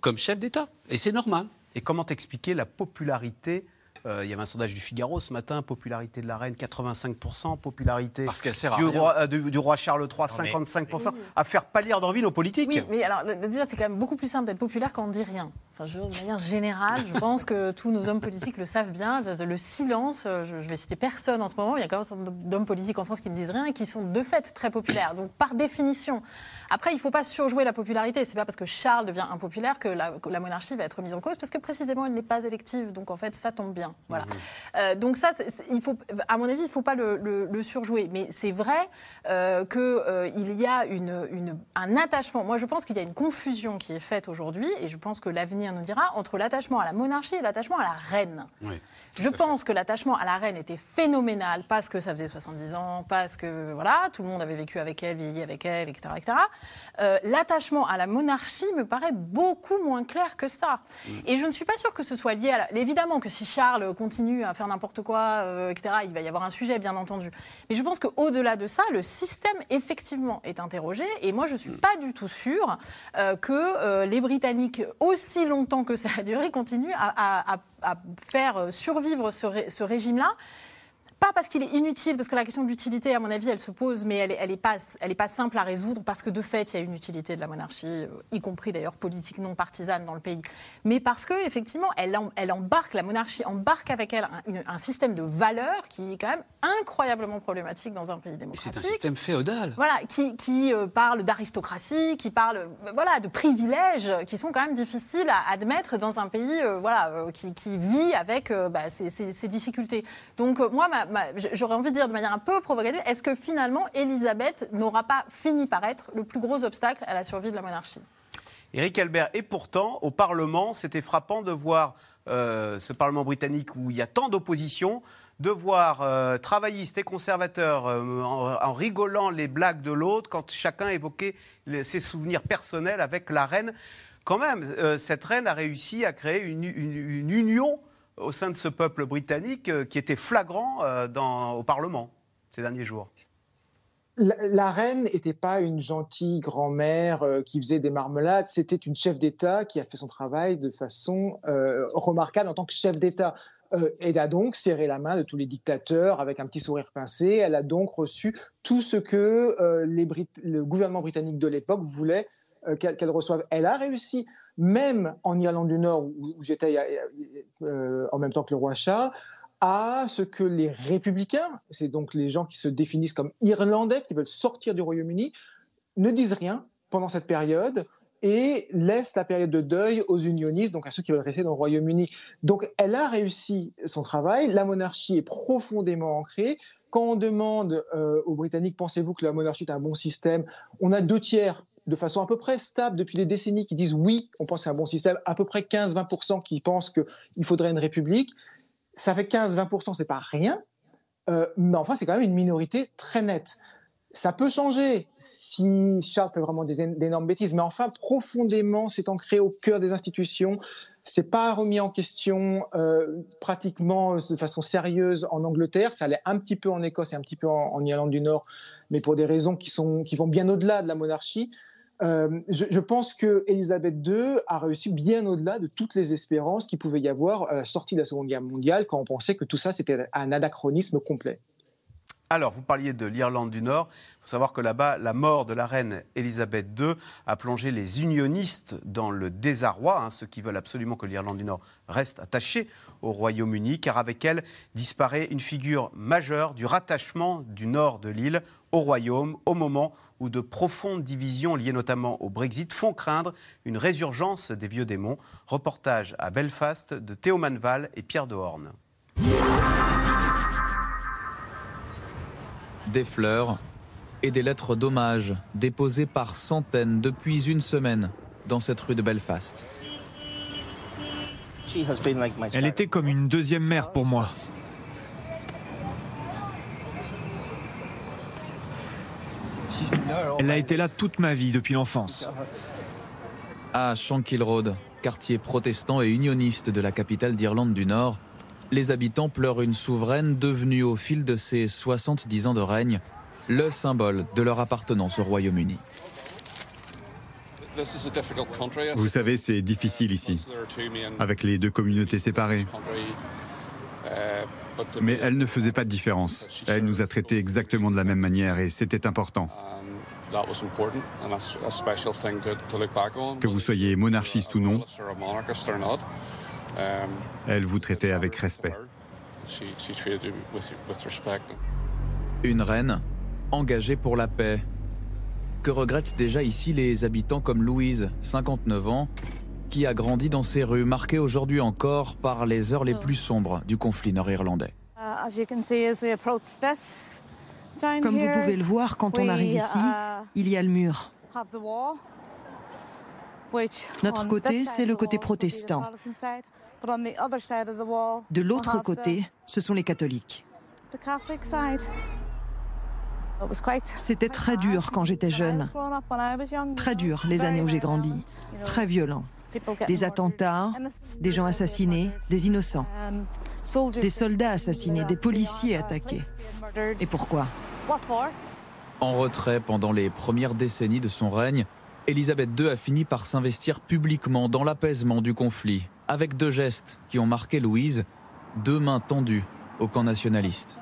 comme chef d'État. Et c'est normal. Et comment expliquer la popularité il y avait un sondage du Figaro ce matin, popularité de la reine 85%, popularité Parce qu'elle sert du, roi, euh, du, roi Charles III 55%, à faire pâlir d'envie nos politiques. Oui, mais alors déjà c'est quand même beaucoup plus simple d'être populaire quand on dit rien. Enfin, je, de manière générale, je pense que tous nos hommes politiques le savent bien. Le silence, euh, je, vais citer personne en ce moment, il y a quand même d'hommes politiques en France qui ne disent rien et qui sont de fait très populaires. Donc par définition, après il ne faut pas surjouer la popularité. C'est pas parce que Charles devient impopulaire que la, que la monarchie va être mise en cause, parce que précisément elle n'est pas élective. Donc en fait ça tombe bien. Voilà. Mhm. Euh, donc ça, il faut, à mon avis, il ne faut pas le, surjouer. Mais c'est vrai euh, qu'il euh, y a une, un attachement. Moi, je pense qu'il y a une confusion qui est faite aujourd'hui, et je pense que l'avenir nous dira, entre l'attachement à la monarchie et l'attachement à la reine. je pense que l'attachement à la reine était phénoménal parce que ça faisait 70 ans, parce que voilà, tout le monde avait vécu avec elle, vieilli avec elle, etc. etc. l'attachement à la monarchie me paraît beaucoup moins clair que ça. Mm. Et je ne suis pas sûre que ce soit lié à... Évidemment que si Charles continue à faire n'importe quoi, euh, etc., il va y avoir un sujet, bien entendu. Mais je pense qu'au-delà de ça, le système, effectivement, est interrogé. Et moi, je ne suis pas du tout sûre euh, que euh, les Britanniques, aussi longtemps que ça a duré, continuent à, faire survivre ce régime-là pas parce qu'il est inutile, parce que la question d'utilité, à mon avis, elle se pose, mais elle n'est elle est pas, elle est pas simple à résoudre, parce que de fait, il y a une utilité de la monarchie, euh, y compris d'ailleurs politique non partisane dans le pays. Mais parce que effectivement, elle, elle embarque, la monarchie embarque avec elle un, système de valeurs qui est quand même incroyablement problématique dans un pays démocratique. C'est un système féodal. Voilà, qui, qui euh, parle d'aristocratie, qui parle euh, voilà, de privilèges qui sont quand même difficiles à admettre dans un pays voilà, qui, qui, vit avec bah, ces, difficultés. Donc moi, ma, j'aurais envie de dire de manière un peu provocative, est-ce que finalement Elisabeth n'aura pas fini par être le plus gros obstacle à la survie de la monarchie? Éric Albert, et pourtant, au Parlement, c'était frappant de voir euh, ce Parlement britannique où il y a tant d'opposition, de voir euh, travaillistes et conservateurs euh, en, rigolant les blagues de l'autre quand chacun évoquait ses souvenirs personnels avec la reine. Quand même, cette reine a réussi à créer une, union au sein de ce peuple britannique qui était flagrant au Parlement ces derniers jours la, reine n'était pas une gentille grand-mère euh, qui faisait des marmelades, c'était une chef d'État qui a fait son travail de façon euh, remarquable en tant que chef d'État. Euh, elle a donc serré la main de tous les dictateurs avec un petit sourire pincé. Elle a donc reçu tout ce que le gouvernement britannique de l'époque voulait qu'elle reçoive. Elle a réussi, même en Irlande du Nord, où, j'étais en même temps que le roi Charles, à ce que les républicains, c'est donc les gens qui se définissent comme irlandais, qui veulent sortir du Royaume-Uni, ne disent rien pendant cette période et laissent la période de deuil aux unionistes, donc à ceux qui veulent rester dans le Royaume-Uni. Donc elle a réussi son travail, la monarchie est profondément ancrée. Quand on demande euh, aux Britanniques, pensez-vous que la monarchie est un bon système? On a deux tiers de façon à peu près stable depuis des décennies qui disent oui, on pense c'est un bon système, à peu près 15-20% qui pensent qu'il faudrait une république ça fait 15-20%, c'est pas rien, euh, mais enfin, c'est quand même une minorité très nette. Ça peut changer si Charles fait vraiment d'énormes bêtises, mais enfin, profondément, c'est ancré au cœur des institutions. C'est pas remis en question euh, pratiquement de façon sérieuse en Angleterre. Ça allait un petit peu en Écosse et un petit peu en, en Irlande du Nord, mais pour des raisons qui, sont, qui vont bien au-delà de la monarchie. Euh, je, pense que Elisabeth II a réussi bien au-delà de toutes les espérances qu'il pouvait y avoir à la sortie de la Seconde Guerre mondiale, quand on pensait que tout ça c'était un anachronisme complet. Alors, vous parliez de l'Irlande du Nord. Il faut savoir que là-bas, la mort de la reine Elisabeth II a plongé les unionistes dans le désarroi, hein, ceux qui veulent absolument que l'Irlande du Nord reste attachée au Royaume-Uni, car avec elle disparaît une figure majeure du rattachement du nord de l'île au Royaume, au moment où de profondes divisions liées notamment au Brexit font craindre une résurgence des vieux démons. Reportage à Belfast de Théo Manval et Pierre Dehorne. Des fleurs et des lettres d'hommage déposées par centaines depuis une semaine dans cette rue de Belfast. Elle était comme une deuxième mère pour moi. Elle a été là toute ma vie depuis l'enfance. À Shankill Road, quartier protestant et unioniste de la capitale d'Irlande du Nord, les habitants pleurent une souveraine devenue au fil de ses 70 ans de règne le symbole de leur appartenance au Royaume-Uni. Vous savez, c'est difficile ici, avec les deux communautés séparées. Mais elle ne faisait pas de différence. Elle nous a traités exactement de la même manière et c'était important. Que vous soyez monarchiste ou non, elle vous traitait avec respect. Une reine engagée pour la paix. Que regrettent déjà ici les habitants comme Louise, 59 ans, qui a grandi dans ces rues marquées aujourd'hui encore par les heures les plus sombres du conflit nord-irlandais. Comme vous pouvez le voir, quand on arrive ici, il y a le mur. Notre côté, c'est le côté protestant. De l'autre côté, ce sont les catholiques. C'était très dur quand j'étais jeune. Très dur les années où j'ai grandi. Très violent. Des attentats, des gens assassinés, des innocents. Des soldats assassinés, des policiers attaqués. Et pourquoi? En retrait pendant les premières décennies de son règne, Elisabeth II a fini par s'investir publiquement dans l'apaisement du conflit, avec deux gestes qui ont marqué Louise, deux mains tendues au camp nationaliste.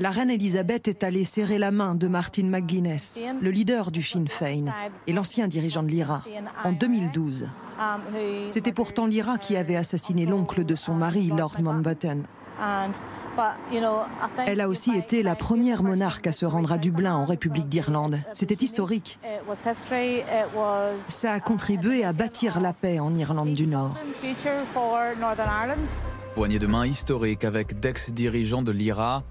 La reine Elisabeth est allée serrer la main de Martin McGuinness, le leader du Sinn Féin et l'ancien dirigeant de l'IRA, en 2012. C'était pourtant l'IRA qui avait assassiné l'oncle de son mari, Lord Mountbatten. Elle a aussi été la première monarque à se rendre à Dublin, en République d'Irlande. C'était historique. Ça a contribué à bâtir la paix en Irlande du Nord. Poignée de main historique avec d'ex-dirigeants de l'IRA.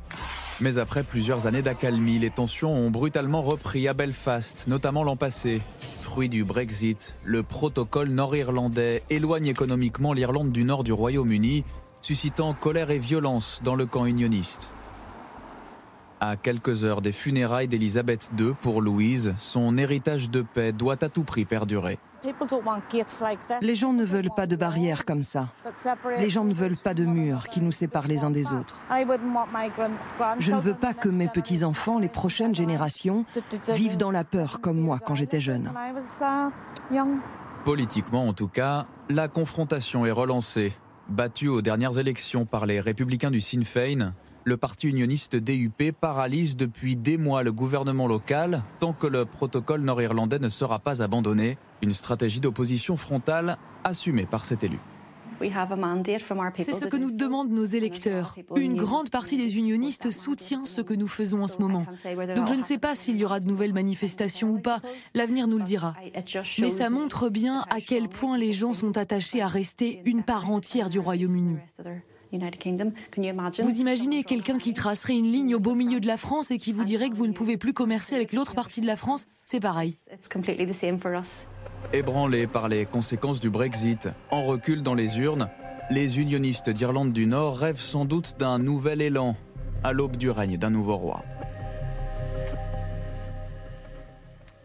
Mais après plusieurs années d'accalmie, les tensions ont brutalement repris à Belfast, notamment l'an passé. Fruit du Brexit, le protocole nord-irlandais éloigne économiquement l'Irlande du Nord du Royaume-Uni, suscitant colère et violence dans le camp unioniste. À quelques heures des funérailles d'Elisabeth II pour Louise, son héritage de paix doit à tout prix perdurer. Les gens ne veulent pas de barrières comme ça. Les gens ne veulent pas de murs qui nous séparent les uns des autres. Je ne veux pas que mes petits-enfants, les prochaines générations, vivent dans la peur comme moi quand j'étais jeune. Politiquement en tout cas, la confrontation est relancée. Battu aux dernières élections par les républicains du Sinn Féin, le parti unioniste DUP paralyse depuis des mois le gouvernement local tant que le protocole nord-irlandais ne sera pas abandonné, une stratégie d'opposition frontale assumée par cet élu. C'est ce que nous demandent nos électeurs. Une grande partie des unionistes soutient ce que nous faisons en ce moment. Donc je ne sais pas s'il y aura de nouvelles manifestations ou pas. L'avenir nous le dira. Mais ça montre bien à quel point les gens sont attachés à rester une part entière du Royaume-Uni. Vous imaginez quelqu'un qui tracerait une ligne au beau milieu de la France et qui vous dirait que vous ne pouvez plus commercer avec l'autre partie de la France? C'est pareil. Ébranlés par les conséquences du Brexit, en recul dans les urnes, les unionistes d'Irlande du Nord rêvent sans doute d'un nouvel élan à l'aube du règne d'un nouveau roi.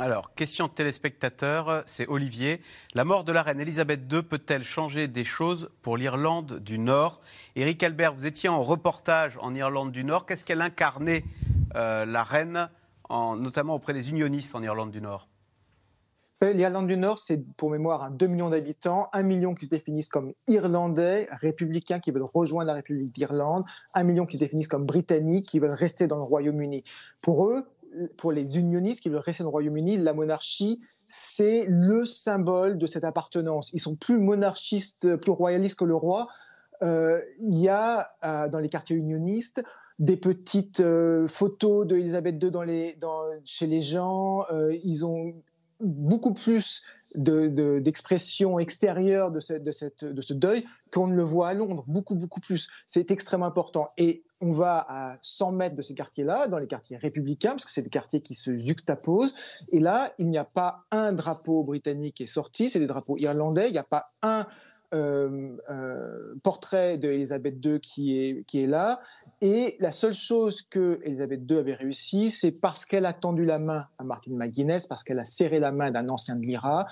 Alors, question de téléspectateur, c'est Olivier. La mort de la reine Elisabeth II peut-elle changer des choses pour l'Irlande du Nord? Éric Albert, vous étiez en reportage en Irlande du Nord. Qu'est-ce qu'elle incarnait, euh, la reine, notamment auprès des unionistes en Irlande du Nord? l'Irlande du Nord, c'est pour mémoire 2 millions d'habitants, 1 million qui se définissent comme irlandais, républicains qui veulent rejoindre la République d'Irlande, 1 million qui se définissent comme britanniques qui veulent rester dans le Royaume-Uni. Pour eux, pour les unionistes qui veulent rester dans Royaume-Uni, la monarchie, c'est le symbole de cette appartenance. Ils sont plus monarchistes, plus royalistes que le roi. Euh, il y a euh, dans les quartiers unionistes des petites euh, photos d'Elisabeth II chez les gens. ils ont beaucoup plus d'expression de, extérieure de, cette, de, cette, de ce deuil qu'on ne le voit à Londres, beaucoup, beaucoup plus. C'est extrêmement important. Et on va à 100 mètres de ces quartiers-là, dans les quartiers républicains, parce que c'est des quartiers qui se juxtaposent. Et là, il n'y a pas un drapeau britannique qui est sorti, c'est des drapeaux irlandais. Il n'y a pas un euh, euh, portrait d'Elisabeth II qui est, qui est là. Et la seule chose que Elisabeth II avait réussi, c'est parce qu'elle a tendu la main à Martin McGuinness, parce qu'elle a serré la main d'un ancien de l'IRA.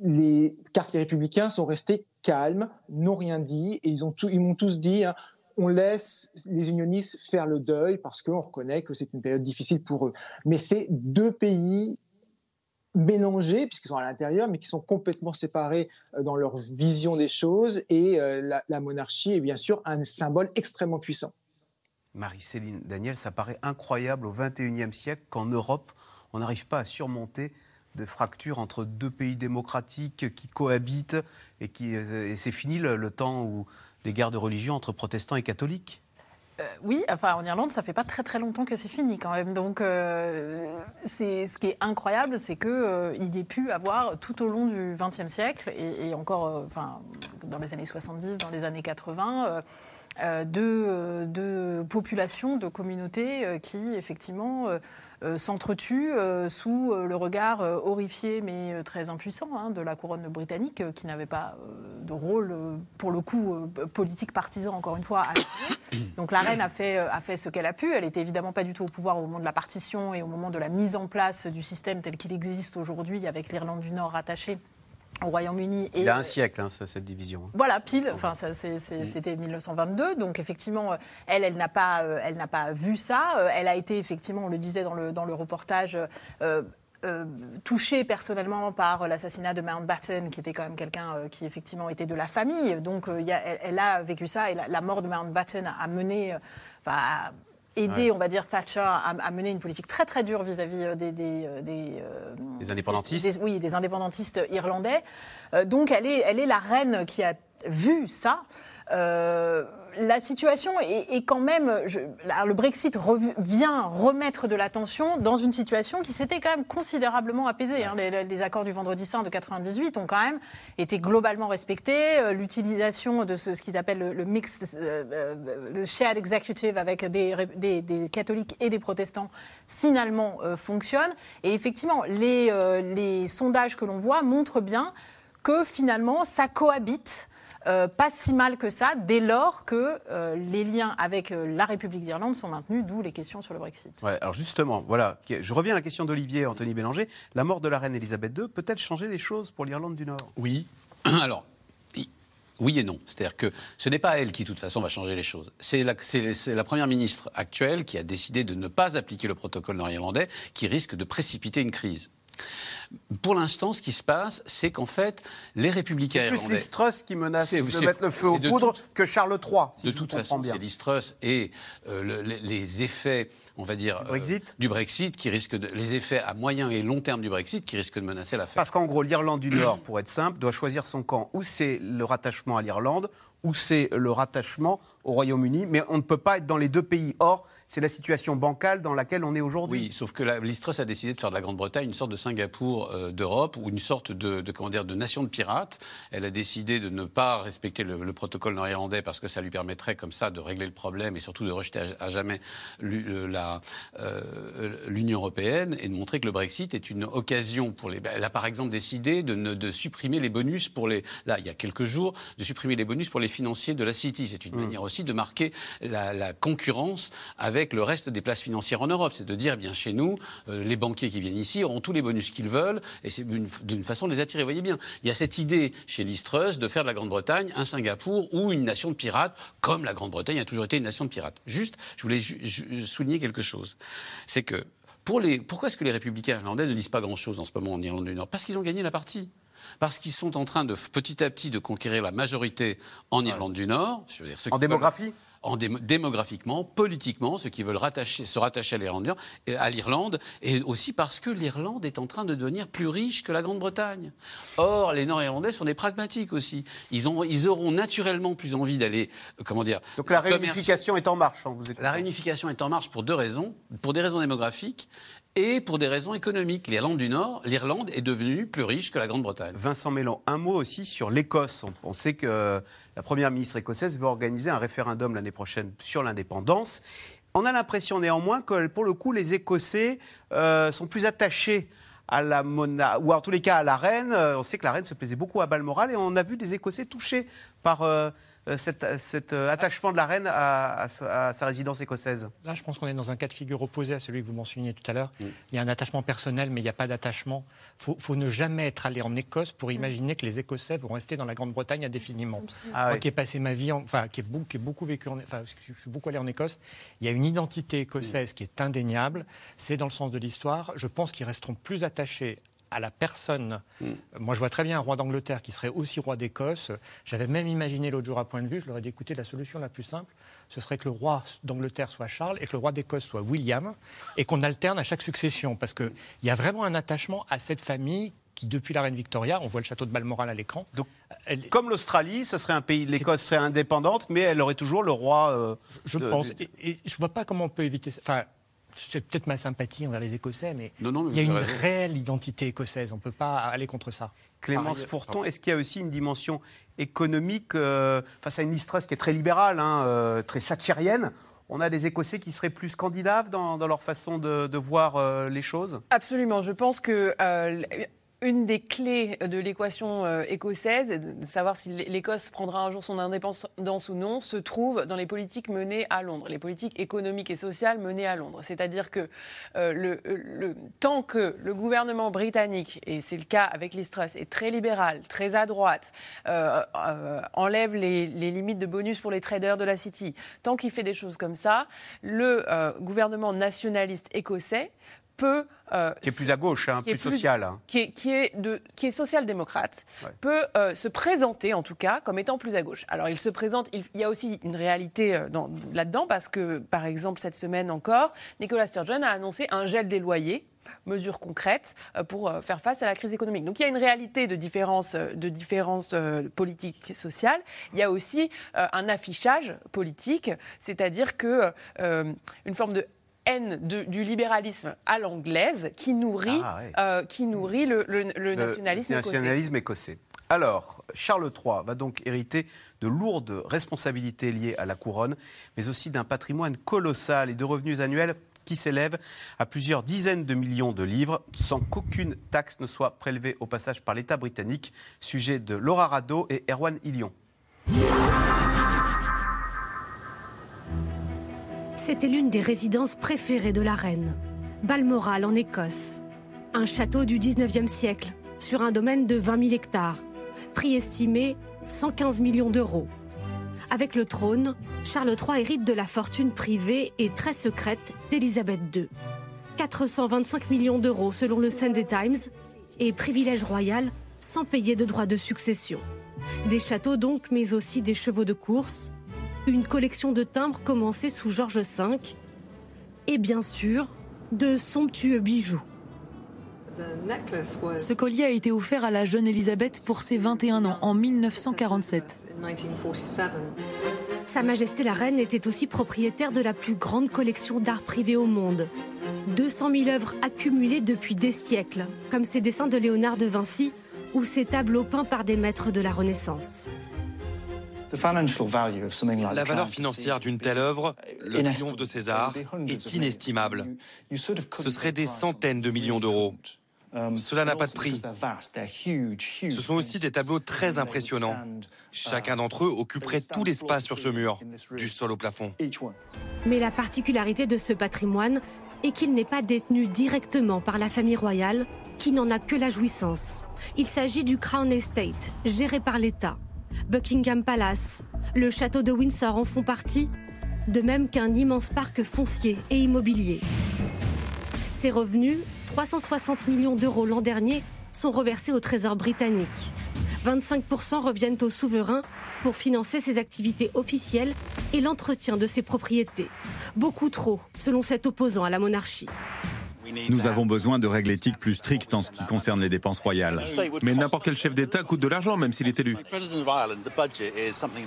Les quartiers républicains sont restés calmes, n'ont rien dit, et ils, ont ils m'ont tous dit hein, on laisse les unionistes faire le deuil parce qu'on reconnaît que c'est une période difficile pour eux. Mais c'est deux pays mélangés, puisqu'ils sont à l'intérieur, mais qui sont complètement séparés euh, dans leur vision des choses. Et euh, la, monarchie est bien sûr un symbole extrêmement puissant. Marie-Céline Daniel, ça paraît incroyable au XXIe siècle qu'en Europe, on n'arrive pas à surmonter de fractures entre deux pays démocratiques qui cohabitent et, qui, euh, et c'est fini le, temps où les guerres de religion entre protestants et catholiques euh, oui, enfin en Irlande, ça fait pas très très longtemps que c'est fini quand même. Donc, euh, c'est ce qui est incroyable, c'est que euh, il y ait pu avoir tout au long du XXe siècle et, encore, enfin dans les années 70, dans les années 80. De, de, populations, de communautés qui, effectivement, s'entretuent euh, sous euh, le regard horrifié mais très impuissant hein, de la couronne britannique qui n'avait pas de rôle, pour le coup, politique partisan, encore une fois. Donc la reine a fait, a fait ce qu'elle a pu. Elle n'était évidemment pas du tout au pouvoir au moment de la partition et au moment de la mise en place du système tel qu'il existe aujourd'hui avec l'Irlande du Nord rattachée au Royaume-Uni. Il y a un siècle, hein, cette division. Hein. Voilà, pile. Enfin, c'était 1922. Donc, effectivement, elle, elle n'a pas, euh, elle n'a pas vu ça. Euh, elle a été, effectivement, on le disait dans le, dans le reportage, euh, touchée personnellement par l'assassinat de Mountbatten, qui était quand même quelqu'un qui effectivement était de la famille. Donc y a, elle, a vécu ça et la, mort de Mountbatten a mené, enfin, aider, on va dire, Thatcher à, mener une politique très très dure vis-à-vis euh, des, des, euh, euh, des, indépendantistes. oui, des indépendantistes irlandais. donc elle est, elle est la reine qui a vu ça. La situation est, quand même. le Brexit vient remettre de l'attention dans une situation qui s'était quand même considérablement apaisée. Hein. Les, accords du vendredi saint de 98 ont quand même été globalement respectés. Euh, l'utilisation de ce, qu'ils appellent le, le mixed, euh, euh, le shared executive avec des, catholiques et des protestants finalement fonctionne. Et effectivement, les sondages que l'on voit montrent bien que finalement ça cohabite euh, pas si mal que ça, dès lors que euh, les liens avec euh, la République d'Irlande sont maintenus, d'où les questions sur le Brexit. Ouais, alors justement, voilà, je reviens à la question d'Olivier Anthony Bélanger. La mort de la reine Elisabeth II peut-elle changer les choses pour l'Irlande du Nord? Oui. Alors, oui et non. C'est-à-dire que ce n'est pas elle qui, de toute façon, va changer les choses. C'est la, la, première ministre actuelle qui a décidé de ne pas appliquer le protocole nord-irlandais qui risque de précipiter une crise. Pour l'instant, ce qui se passe, c'est qu'en fait, les républicains C'est plus les Truss qui menacent de mettre le feu aux poudres que Charles III. de toute façon, c'est les Truss et euh, les effets, on va dire, du Brexit, euh, du Brexit qui risquent de, les effets à moyen et long terme du Brexit qui risquent de menacer l'affaire. Parce qu'en gros, l'Irlande du Nord, pour être simple, doit choisir son camp. Ou c'est le rattachement à l'Irlande, ou c'est le rattachement au Royaume-Uni. Mais on ne peut pas être dans les deux pays. Or, c'est la situation bancale dans laquelle on est aujourd'hui. Oui, sauf que la, a décidé de faire de la Grande-Bretagne une sorte de Singapour euh, d'Europe ou une sorte de, de, comment dire, de nation de pirates. Elle a décidé de ne pas respecter le, protocole nord-irlandais parce que ça lui permettrait comme ça de régler le problème et surtout de rejeter à, jamais euh, l'Union européenne et de montrer que le Brexit est une occasion pour les. Elle a par exemple décidé de, de supprimer les bonus pour les. Là, il y a quelques jours, de supprimer les bonus pour les financiers de la City. C'est une mmh. manière aussi de marquer la, la concurrence avec avec le reste des places financières en Europe. C'est de dire, eh bien chez nous, euh, les banquiers qui viennent ici auront tous les bonus qu'ils veulent, et c'est d'une façon de les attirer. Vous voyez bien, il y a cette idée chez Listrus de faire de la Grande-Bretagne un Singapour ou une nation de pirates, comme la Grande-Bretagne a toujours été une nation de pirates. Juste, je voulais souligner quelque chose. C'est que pour les, pourquoi est-ce que les républicains irlandais ne disent pas grand-chose en ce moment en Irlande du Nord? Parce qu'ils ont gagné la partie parce qu'ils sont en train de petit à petit de conquérir la majorité en Irlande du Nord. Je veux dire, en démographie? En démographiquement, politiquement, ceux qui veulent se rattacher à l'Irlande, et aussi parce que l'Irlande est en train de devenir plus riche que la Grande-Bretagne. Or, les Nord-Irlandais sont des pragmatiques aussi. Ils, auront naturellement plus envie d'aller, euh, comment dire... Donc la réunification est en marche, hein, vous La réunification est en marche pour deux raisons. Pour des raisons démographiques et pour des raisons économiques. L'Irlande du Nord, l'Irlande est devenue plus riche que la Grande-Bretagne. Vincent Mélan, un mot aussi sur l'Écosse. On, sait que la première ministre écossaise veut organiser un référendum l'année prochaine sur l'indépendance. On a l'impression néanmoins que, pour le coup, les Écossais euh, sont plus attachés à la monarchie, ou en tous les cas à la reine. Euh, on sait que la reine se plaisait beaucoup à Balmoral et on a vu des Écossais touchés par euh, euh, cet, euh, attachement de la reine à, sa résidence écossaise Là, je pense qu'on est dans un cas de figure opposé à celui que vous mentionniez tout à l'heure. Mm. Il y a un attachement personnel, mais il n'y a pas d'attachement. Il faut, ne jamais être allé en Écosse pour mm. imaginer que les Écossais vont rester dans la Grande-Bretagne indéfiniment. Ah Moi qui ai passé ma vie, enfin, qui ai, beaucoup, vécu, en, enfin, je suis beaucoup allé en Écosse, il y a une identité écossaise mm. qui est indéniable. C'est dans le sens de l'histoire. Je pense qu'ils resteront plus attachés à la personne. Mm. Moi, je vois très bien un roi d'Angleterre qui serait aussi roi d'Écosse. J'avais même imaginé l'autre jour à point de vue, je leur ai dit écoutez, la solution la plus simple, ce serait que le roi d'Angleterre soit Charles et que le roi d'Écosse soit William, et qu'on alterne à chaque succession. Parce qu'il y a vraiment un attachement à cette famille qui, depuis la reine Victoria, on voit le château de Balmoral à l'écran. Donc, comme l'Australie, ce serait un pays, l'Écosse serait indépendante, mais elle aurait toujours le roi. Euh, je pense. Et, et, je vois pas comment on peut éviter. Enfin, c'est peut-être ma sympathie envers les Écossais, mais, il y a une réelle identité écossaise. On ne peut pas aller contre ça. Clémence Fourton, est-ce qu'il y a aussi une dimension économique euh, face à une Listrus qui est très libérale, hein, euh, très satchérienne? On a des Écossais qui seraient plus scandinaves dans, leur façon de, voir euh, les choses? Absolument. Je pense que une des clés de l'équation euh, écossaise, de savoir si l'Écosse prendra un jour son indépendance ou non, se trouve dans les politiques menées à Londres, les politiques économiques et sociales menées à Londres. C'est-à-dire que euh, le, tant que le gouvernement britannique, et c'est le cas avec les est très libéral, très à droite, euh, enlève les, les, limites de bonus pour les traders de la City, tant qu'il fait des choses comme ça, le gouvernement nationaliste écossais peut euh, qui est plus à gauche, hein, plus, social, hein. qui est, qui est de, qui est social-démocrate, peut euh, se présenter en tout cas comme étant plus à gauche. Alors il se présente, il, y a aussi une réalité euh, là-dedans parce que par exemple cette semaine encore, Nicolas Sturgeon a annoncé un gel des loyers mesures concrètes pour faire face à la crise économique. Donc il y a une réalité de différence, de différence politique et sociale. Il y a aussi un affichage politique, c'est-à-dire que une forme de haine du libéralisme à l'anglaise qui nourrit, ah, euh, qui nourrit le, nationalisme, nationalisme écossais. Alors, Charles III va donc hériter de lourdes responsabilités liées à la couronne, mais aussi d'un patrimoine colossal et de revenus annuels qui s'élèvent à plusieurs dizaines de millions de livres, sans qu'aucune taxe ne soit prélevée au passage par l'État britannique. Sujet de Laura Rado et Erwan Illion. C'était l'une des résidences préférées de la reine, Balmoral en Écosse. Un château du 19e siècle, sur un domaine de 20 000 hectares, prix estimé 115 millions d'euros. Avec le trône, Charles III hérite de la fortune privée et très secrète d'Élisabeth II. 425 millions d'euros selon le Sunday Times et privilège royal sans payer de droits de succession. Des châteaux donc, mais aussi des chevaux de course, une collection de timbres commencée sous George V et bien sûr de somptueux bijoux. Ce collier a été offert à la jeune Elisabeth pour ses 21 ans en 1947. Sa Majesté la Reine était aussi propriétaire de la plus grande collection d'art privé au monde. 200 000 œuvres accumulées depuis des siècles, comme ses dessins de Léonard de Vinci ou ses tableaux peints par des maîtres de la Renaissance. La valeur financière d'une telle œuvre, le triomphe de César, est inestimable. Ce serait des centaines de millions d'euros. Um, Cela n'a pas de prix. Ce sont aussi des tableaux très impressionnants. Chacun d'entre eux occuperait tout l'espace sur ce mur, du sol au plafond. Mais la particularité de ce patrimoine est qu'il n'est pas détenu directement par la famille royale, qui n'en a que la jouissance. Il s'agit du Crown Estate, géré par l'État. Buckingham Palace, le château de Windsor en font partie, de même qu'un immense parc foncier et immobilier. Ces revenus, 360 millions d'euros l'an dernier, sont reversés au Trésor britannique. 25% reviennent au souverain pour financer ses activités officielles et l'entretien de ses propriétés. Beaucoup trop, selon cet opposant à la monarchie. Nous avons besoin de règles éthiques plus strictes en ce qui concerne les dépenses royales. Mais n'importe quel chef d'État coûte de l'argent, même s'il est élu.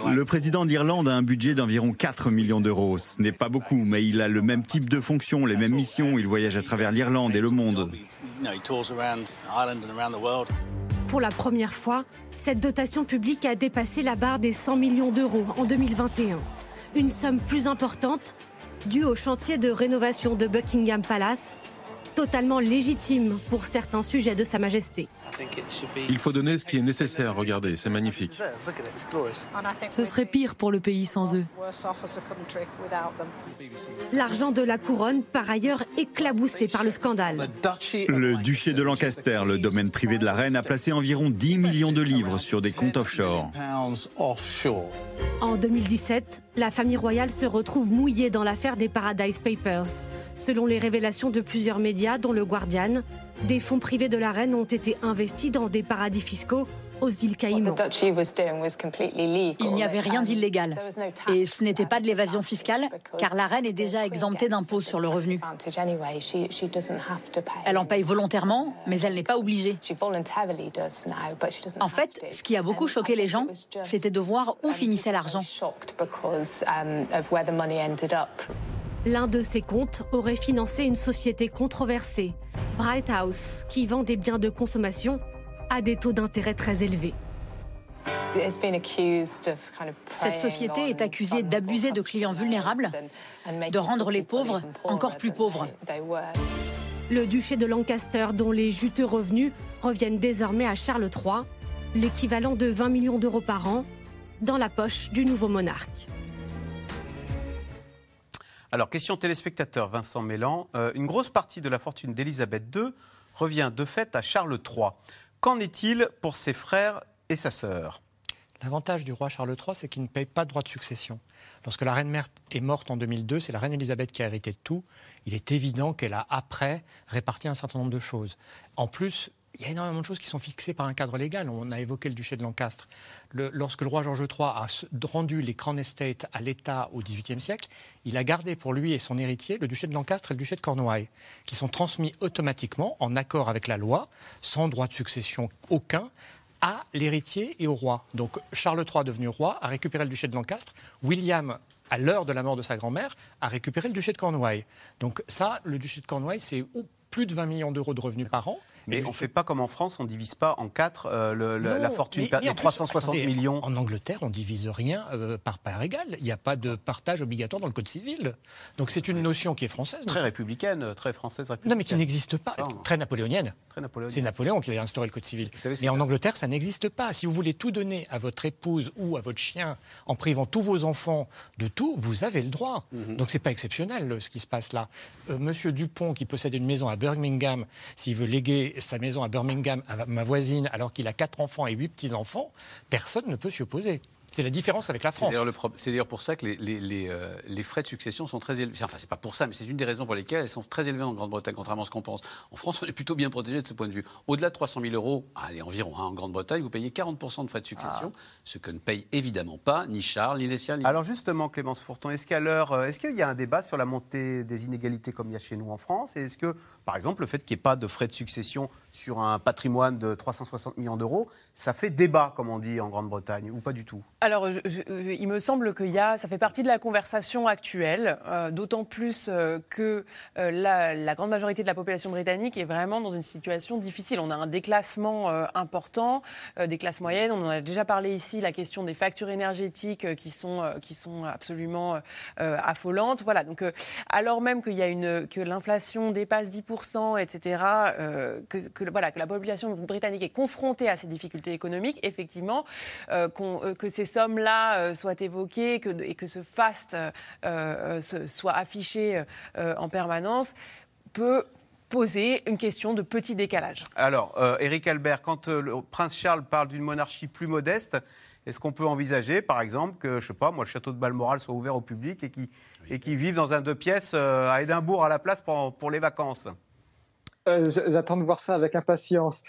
Le président d'Irlande a un budget d'environ 4 millions d'euros. Ce n'est pas beaucoup, mais il a le même type de fonction, les mêmes missions. Il voyage à travers l'Irlande et le monde. Pour la première fois, cette dotation publique a dépassé la barre des 100 millions d'euros en 2021. Une somme plus importante due au chantier de rénovation de Buckingham Palace totalement légitime pour certains sujets de Sa Majesté. Il faut donner ce qui est nécessaire, regardez, c'est magnifique. Ce serait pire pour le pays sans eux. L'argent de la couronne, par ailleurs, éclaboussé par le scandale. Le duché de Lancaster, le domaine privé de la reine, a placé environ 10 millions de livres sur des comptes offshore. En 2017, la famille royale se retrouve mouillée dans l'affaire des Paradise Papers. Selon les révélations de plusieurs médias, dont le Guardian, des fonds privés de la reine ont été investis dans des paradis fiscaux aux îles Caïmans. Il n'y avait rien d'illégal. Et ce n'était pas de l'évasion fiscale, car la reine est déjà exemptée d'impôts sur le revenu. Elle en paye volontairement, mais elle n'est pas obligée. En fait, ce qui a beaucoup choqué les gens, c'était de voir où finissait l'argent. L'un de ses comptes aurait financé une société controversée, Bright House, qui vend des biens de consommation à des taux d'intérêt très élevés. Cette société est accusée d'abuser de clients vulnérables, de rendre les pauvres encore plus pauvres. Le duché de Lancaster, dont les juteux revenus reviennent désormais à Charles III, l'équivalent de 20 millions d'euros par an, dans la poche du nouveau monarque. Alors, question téléspectateur Vincent Mélan. Euh, une grosse partie de la fortune d'Élisabeth II revient de fait à Charles III. Qu'en est-il pour ses frères et sa sœur? L'avantage du roi Charles III, c'est qu'il ne paye pas de droit de succession. Lorsque la reine mère est morte en 2002, c'est la reine Elisabeth qui a hérité de tout. Il est évident qu'elle a, après, réparti un certain nombre de choses. En plus, il y a énormément de choses qui sont fixées par un cadre légal. On a évoqué le duché de Lancastre. lorsque le roi George III a rendu les Crown Estates à l'État au XVIIIe siècle, il a gardé pour lui et son héritier le duché de Lancastre et le duché de Cornouailles, qui sont transmis automatiquement, en accord avec la loi, sans droit de succession aucun, à l'héritier et au roi. Donc Charles III, devenu roi, a récupéré le duché de Lancastre. William, à l'heure de la mort de sa grand-mère, a récupéré le duché de Cornouailles. Donc ça, le duché de Cornouailles, c'est plus de 20 millions d'euros de revenus par an. Mais on ne fait pas comme en France, on ne divise pas en quatre euh, la fortune, les 360 millions. En Angleterre, on ne divise rien euh, par part égale. Il n'y a pas de partage obligatoire dans le Code civil. Donc c'est une notion qui est française. Très républicaine, très française républicaine. Non, mais qui n'existe pas. Très napoléonienne. C'est Napoléon qui a instauré le Code civil. Mais en Angleterre, ça n'existe pas. Si vous voulez tout donner à votre épouse ou à votre chien en privant tous vos enfants de tout, vous avez le droit. Mhm. Donc c'est pas exceptionnel ce qui se passe là. Euh, Monsieur Dupont, qui possède une maison à Birmingham, s'il veut léguer sa maison à Birmingham ma voisine alors qu'il a quatre enfants et huit petits-enfants, personne ne peut s'y opposer. C'est la différence avec la France. C'est d'ailleurs pour ça que les, euh, les, frais de succession sont très élevés. Enfin, c'est pas pour ça, mais c'est une des raisons pour lesquelles elles sont très élevées en Grande-Bretagne, contrairement à ce qu'on pense. En France, on est plutôt bien protégé de ce point de vue. Au-delà de 300 000 euros, allez, environ, hein, en Grande-Bretagne, vous payez 40% de frais de succession, ah. ce que ne paye évidemment pas ni Charles, ni les siens. Ni... Alors justement, Clémence Fourton, est-ce qu'à l'heure, euh, est-ce qu'il y a un débat sur la montée des inégalités comme il y a chez nous en France? Et est-ce que, par exemple, le fait qu'il n'y ait pas de frais de succession sur un patrimoine de 360 millions d'euros, ça fait débat, comme on dit en Grande-Bretagne, ou pas du tout? Alors, je il me semble que y a, ça fait partie de la conversation actuelle, euh, d'autant plus euh, que euh, la, grande majorité de la population britannique est vraiment dans une situation difficile. On a un déclassement important, des classes moyennes. On en a déjà parlé ici, la question des factures énergétiques qui sont qui sont absolument affolantes. Voilà. Donc, alors même qu'il y a une que l'inflation dépasse 10%, etc., que, voilà que la population britannique est confrontée à ces difficultés économiques, effectivement, que ces sommes-là soit évoqué et que ce faste euh, euh, soit affiché euh, en permanence peut poser une question de petit décalage. Alors, Éric Albert, quand le prince Charles parle d'une monarchie plus modeste, est-ce qu'on peut envisager, par exemple, que, je sais pas, moi, le château de Balmoral soit ouvert au public et qui et qui vivent dans un deux pièces à Édimbourg à la place pour, pour les vacances? J'attends de voir ça avec impatience.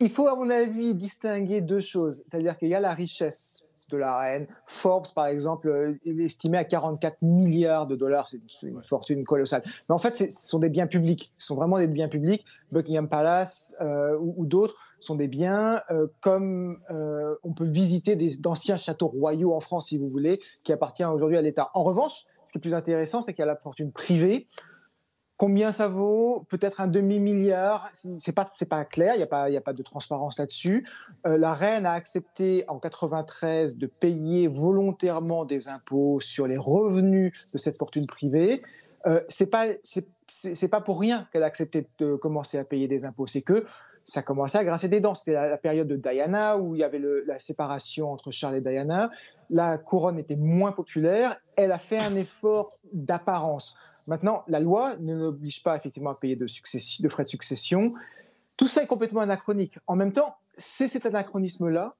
il faut, à mon avis, distinguer deux choses. C'est-à-dire qu'il y a la richesse de la reine. Forbes, par exemple, euh, est estimé à 44 milliards de dollars. C'est une fortune colossale. Mais en fait, ce sont des biens publics. Ce sont vraiment des biens publics. Buckingham Palace euh, ou, d'autres sont des biens euh, comme on peut visiter d'anciens châteaux royaux en France, si vous voulez, qui appartiennent aujourd'hui à l'État. En revanche, ce qui est plus intéressant, c'est qu'il y a la fortune privée Combien ça vaut? Peut-être un demi-milliard. C'est pas pas clair. Il n'y a pas a pas de transparence là-dessus. Euh, la reine a accepté en 93 de payer volontairement des impôts sur les revenus de cette fortune privée. Euh, c'est pas pas pour rien qu'elle a accepté de commencer à payer des impôts. C'est que ça commençait à grincer des dents. C'était la, période de Diana où il y avait la séparation entre Charles et Diana. La couronne était moins populaire. Elle a fait un effort d'apparence. Maintenant, la loi ne l'oblige pas effectivement à payer de, frais de succession. Tout ça est complètement anachronique. En même temps, c'est cet anachronisme-là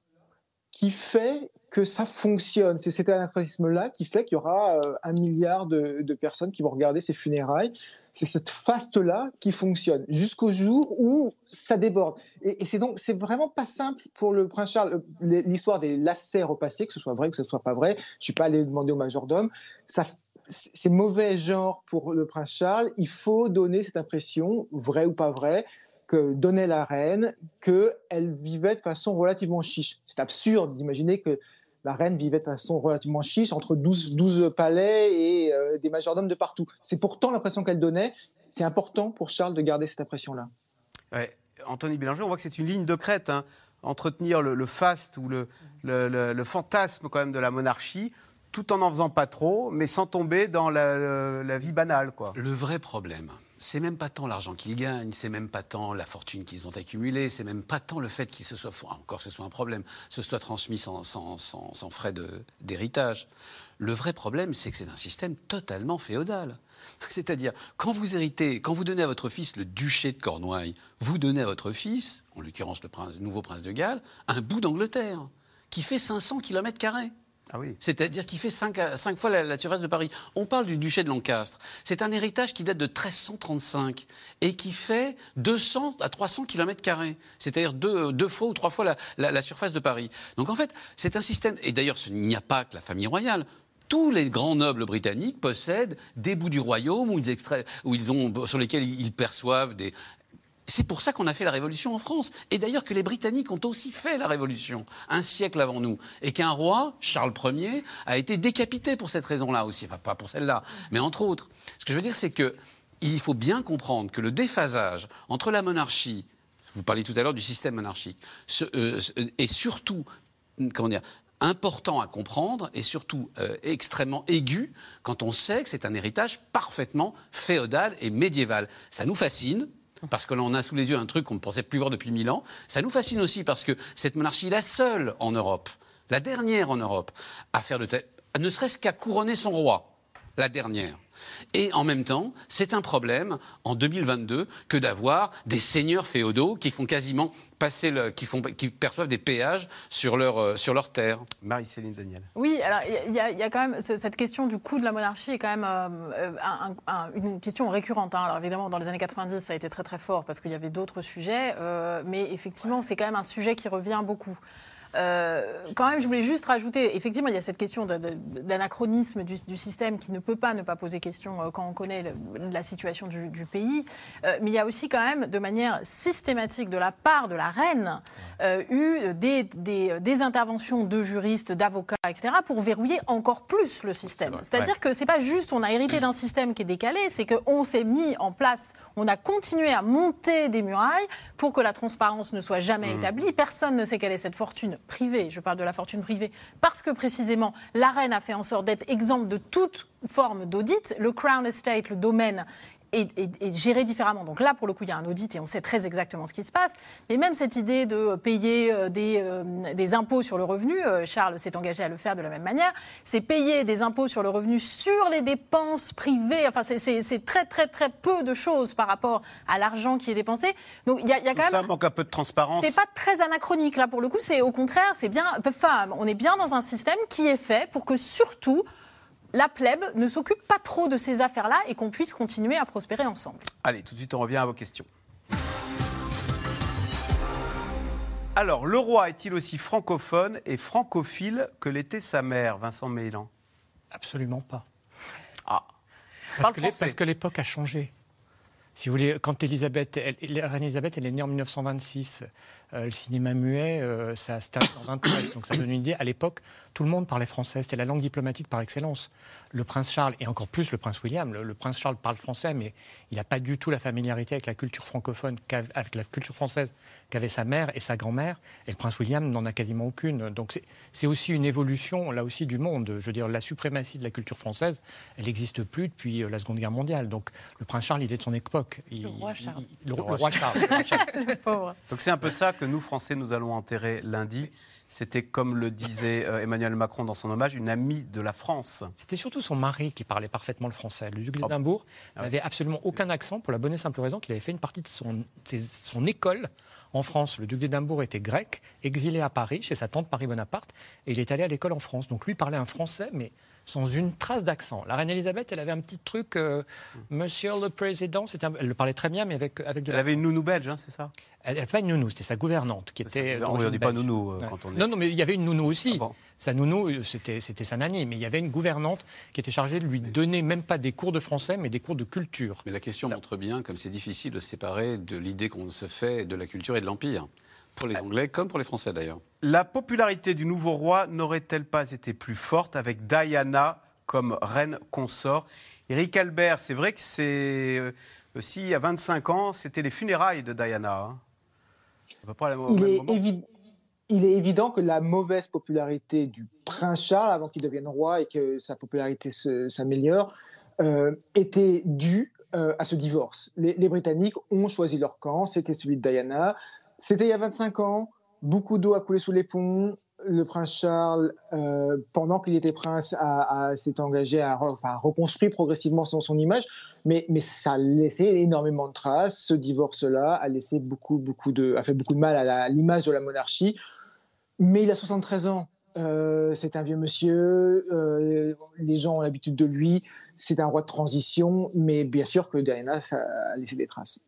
qui fait que ça fonctionne. C'est cet anachronisme-là qui fait qu'il y aura euh, un milliard de, personnes qui vont regarder ces funérailles. C'est cette faste-là qui fonctionne jusqu'au jour où ça déborde. Et, c'est donc c'est vraiment pas simple pour le prince Charles. Euh, l'histoire des lacets repassés, que ce soit vrai, que ce soit pas vrai. Je suis pas allé demander au majordome. Ça c'est mauvais genre pour le prince Charles. Il faut donner cette impression, vraie ou pas vraie, que donnait la reine, qu'elle vivait de façon relativement chiche. C'est absurde d'imaginer que la reine vivait de façon relativement chiche entre 12, 12 palais et euh, des majordomes de partout. C'est pourtant l'impression qu'elle donnait. C'est important pour Charles de garder cette impression-là. Anthony Bélanger, on voit que c'est une ligne de crête. Hein. Entretenir le, faste ou le, le, fantasme quand même de la monarchie tout en n'en faisant pas trop, mais sans tomber dans la, vie banale. Quoi. Le vrai problème, c'est même pas tant l'argent qu'ils gagnent, c'est même pas tant la fortune qu'ils ont accumulée, c'est même pas tant le fait qu'il se soit, encore ce soit un problème, ce soit transmis sans, frais d'héritage. Le vrai problème, c'est que c'est un système totalement féodal. C'est-à-dire, quand vous héritez, quand vous donnez à votre fils le duché de Cornouailles, vous donnez à votre fils, en l'occurrence le, nouveau prince de Galles, un bout d'Angleterre qui fait 500 km. Ah. C'est-à-dire qu'il fait 5, fois la, surface de Paris. On parle du duché de Lancastre. C'est un héritage qui date de 1335 et qui fait 200 à 300 km. C'est-à-dire deux, fois ou trois fois la, surface de Paris. Donc en fait, c'est un système. Et d'ailleurs, il n'y a pas que la famille royale tous les grands nobles britanniques possèdent des bouts du royaume où ils ont, sur lesquels ils perçoivent des, c'est pour ça qu'on a fait la révolution en France. Et d'ailleurs que les Britanniques ont aussi fait la révolution un siècle avant nous. Et qu'un roi, Charles Ier, a été décapité pour cette raison-là aussi. Enfin, pas pour celle-là, mais entre autres. Ce que je veux dire, c'est qu'il faut bien comprendre que le déphasage entre la monarchie, vous parliez tout à l'heure du système monarchique, euh, est surtout, comment dire, important à comprendre et surtout euh, extrêmement aigu quand on sait que c'est un héritage parfaitement féodal et médiéval. Ça nous fascine, parce que l'on a sous les yeux un truc qu'on ne pensait plus voir depuis mille ans. Ça nous fascine aussi parce que cette monarchie est la seule en Europe, la dernière en Europe, à faire de ne serait-ce qu'à couronner son roi, la dernière. Et en même temps, c'est un problème en 2022 que d'avoir des seigneurs féodaux qui font quasiment passer le, qui, font, qui perçoivent des péages sur leur, euh, sur leur terre. Marie-Céline Daniel. Oui, alors il y, a quand même cette question du coût de la monarchie est quand même euh, une question récurrente. Hein. Alors évidemment, dans les années 90, ça a été très très fort parce qu'il y avait d'autres sujets, euh, mais effectivement, c'est quand même un sujet qui revient beaucoup. Euh, quand même, je voulais juste rajouter, effectivement, il y a cette question d'anachronisme du, système qui ne peut pas ne pas poser question euh, quand on connaît la situation du, pays. Euh, mais il y a aussi quand même, de manière systématique de la part de la reine, eu des, des, interventions de juristes, d'avocats, etc., pour verrouiller encore plus le système. C'est-à-dire que c'est pas juste on a hérité d'un système qui est décalé, c'est qu'on s'est mis en place, on a continué à monter des murailles pour que la transparence ne soit jamais mmh. établie. Personne ne sait quelle est cette fortune privée, je parle de la fortune privée, parce que précisément la reine a fait en sorte d'être exemple de toute forme d'audit. Le Crown Estate, le domaine, est, géré différemment. Donc là, pour le coup, il y a un audit et on sait très exactement ce qui se passe. Mais même cette idée de payer euh, des, euh, des impôts sur le revenu, euh, Charles s'est engagé à le faire de la même manière, c'est payer des impôts sur le revenu sur les dépenses privées. Enfin, c'est très, très, très peu de choses par rapport à l'argent qui est dépensé. Donc il y a, y a quand même. Ça manque un peu de transparence. C'est pas très anachronique là pour le coup. C'est au contraire, c'est bien. Enfin, on est bien dans un système qui est fait pour que surtout la plèbe ne s'occupe pas trop de ces affaires-là et qu'on puisse continuer à prospérer ensemble. Allez, tout de suite, on revient à vos questions. Alors, le roi est-il aussi francophone et francophile que l'était sa mère, Vincent Mélan? Absolument pas. Ah. Parce que l'époque a changé. Si vous voulez, quand Elisabeth, la reine Elisabeth, elle est née en 1926. Euh, le cinéma muet, euh, ça termine en 23. Donc ça donne une idée. À l'époque, tout le monde parlait français. C'était la langue diplomatique par excellence. Le prince Charles, et encore plus le prince William, le, prince Charles parle français, mais il n'a pas du tout la familiarité avec la culture francophone, avec la culture française qu'avait sa mère et sa grand-mère. Et le prince William n'en a quasiment aucune. Donc c'est aussi une évolution, là aussi, du monde. Je veux dire, la suprématie de la culture française, elle n'existe plus depuis euh, la Seconde Guerre mondiale. Donc le prince Charles, il est de son époque. le roi Charles. le, roi Charles. le pauvre. Donc c'est un peu ça que nous, Français, nous allons enterrer lundi. C'était, comme le disait euh, Emmanuel Macron dans son hommage, une amie de la France. C'était surtout son mari qui parlait parfaitement le français. Le duc d'Édimbourg ah n'avait absolument aucun accent pour la bonne et simple raison qu'il avait fait une partie de son, son école en France. Le duc d'Édimbourg était grec, exilé à Paris, chez sa tante Paris Bonaparte, et il est allé à l'école en France. Donc lui parlait un français, mais sans une trace d'accent. La reine Elisabeth, elle avait un petit truc, euh, Monsieur le Président, elle le parlait très bien, mais avec, avec de Elle avait une nounou belge, hein, c'est ça? Elle n'avait pas une nounou, c'était sa gouvernante qui était. on ne dit pas nounou euh, quand on est. Non, non, mais il y avait une nounou aussi. Ah sa nounou, euh, c'était sa nanny, mais il y avait une gouvernante qui était chargée de lui donner même pas des cours de français, mais des cours de culture. Mais la question montre bien comme c'est difficile de se séparer de l'idée qu'on se fait de la culture et de l'Empire. Pour les Anglais comme pour les Français d'ailleurs. La popularité du nouveau roi n'aurait-elle pas été plus forte avec Diana comme reine consort? Eric Albert, c'est vrai que c'est euh, aussi, il y a 25 ans, c'était les funérailles de Diana. Hein. Il, est il, est évident que la mauvaise popularité du prince Charles, avant qu'il devienne roi et que sa popularité s'améliore, euh, était due euh, à ce divorce. Les, les, Britanniques ont choisi leur camp, c'était celui de Diana. C'était il y a 25 ans, beaucoup d'eau a coulé sous les ponts. Le prince Charles, euh, pendant qu'il était prince, s'est engagé à, reconstruire progressivement son, image, mais, ça a laissé énormément de traces. Ce divorce-là a laissé beaucoup, beaucoup de, a fait beaucoup de mal à l'image de la monarchie. Mais il a 73 ans. c'est un vieux monsieur, les gens ont l'habitude de lui, c'est un roi de transition, mais bien sûr que Diana ça a laissé des traces.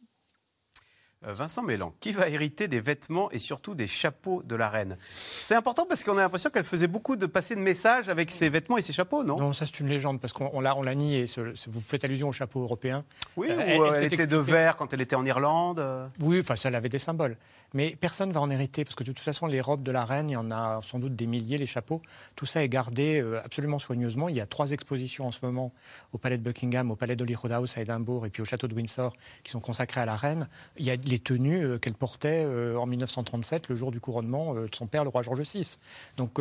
Euh, Vincent Mélan, qui va hériter des vêtements et surtout des chapeaux de la reine? C'est important parce qu'on a l'impression qu'elle faisait beaucoup de passer de messages avec ses vêtements et ses chapeaux, non? Non, ça c'est une légende parce qu'on l'a, on l'a nié. Vous faites allusion au chapeau européen. Oui, euh, elle, elle, était de verre quand elle était en Irlande. Oui, enfin ça elle avait des symboles. Mais personne ne va en hériter, parce que de toute façon, les robes de la reine, il y en a sans doute des milliers, les chapeaux. Tout ça est gardé euh, absolument soigneusement. Il y a trois expositions en ce moment au palais de Buckingham, au palais d'Holyrood House à Édimbourg et puis au château de Windsor qui sont consacrés à la reine. Il y a les tenues euh, qu'elle portait euh, en 1937, le jour du couronnement de son père, le roi George VI. Donc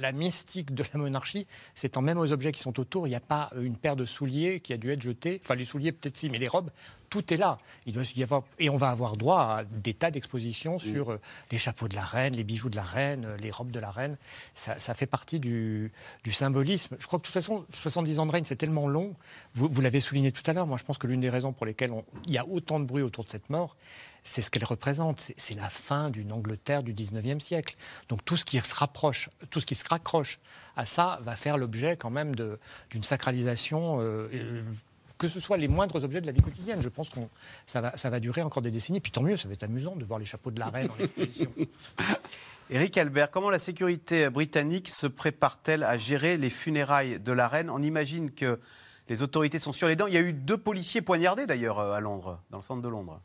la mystique de la monarchie c'est en même aux objets qui sont autour. Il n'y a pas une paire de souliers qui a dû être jetée. Enfin, les souliers peut-être si, mais les robes, tout est là. Il doit y avoir, et on va avoir droit à des tas d'expositions sur euh, les chapeaux de la reine, les bijoux de la reine, euh, les robes de la reine. Ça, fait partie du, symbolisme. Je crois que de toute façon, 70 ans de règne, c'est tellement long. Vous, l'avez souligné tout à l'heure. Moi, je pense que l'une des raisons pour lesquelles il y a autant de bruit autour de cette mort, c'est ce qu'elle représente. C'est la fin d'une Angleterre du 19e siècle. Donc tout ce qui se rapproche, tout ce qui se raccroche à ça va faire l'objet quand même d'une sacralisation. Euh, que ce soit les moindres objets de la vie quotidienne. Je pense que ça va, ça va durer encore des décennies. Puis tant mieux, ça va être amusant de voir les chapeaux de la reine en exposition. Éric Albert, comment la sécurité britannique se prépare-t-elle à gérer les funérailles de la reine? On imagine que les autorités sont sur les dents. Il y a eu deux policiers poignardés d'ailleurs à Londres, dans le centre de Londres.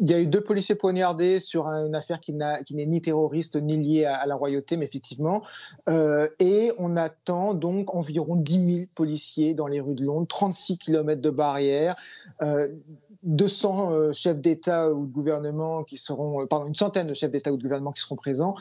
Il y a eu deux policiers poignardés sur une affaire qui n'est ni terroriste ni liée à, la royauté, mais effectivement. Euh, et on attend donc environ 10 000 policiers dans les rues de Londres, 36 km de barrières. Euh, 200 euh, chefs d'État ou de gouvernement qui seront, euh, pardon, une centaine de chefs d'État ou de gouvernement qui seront présents,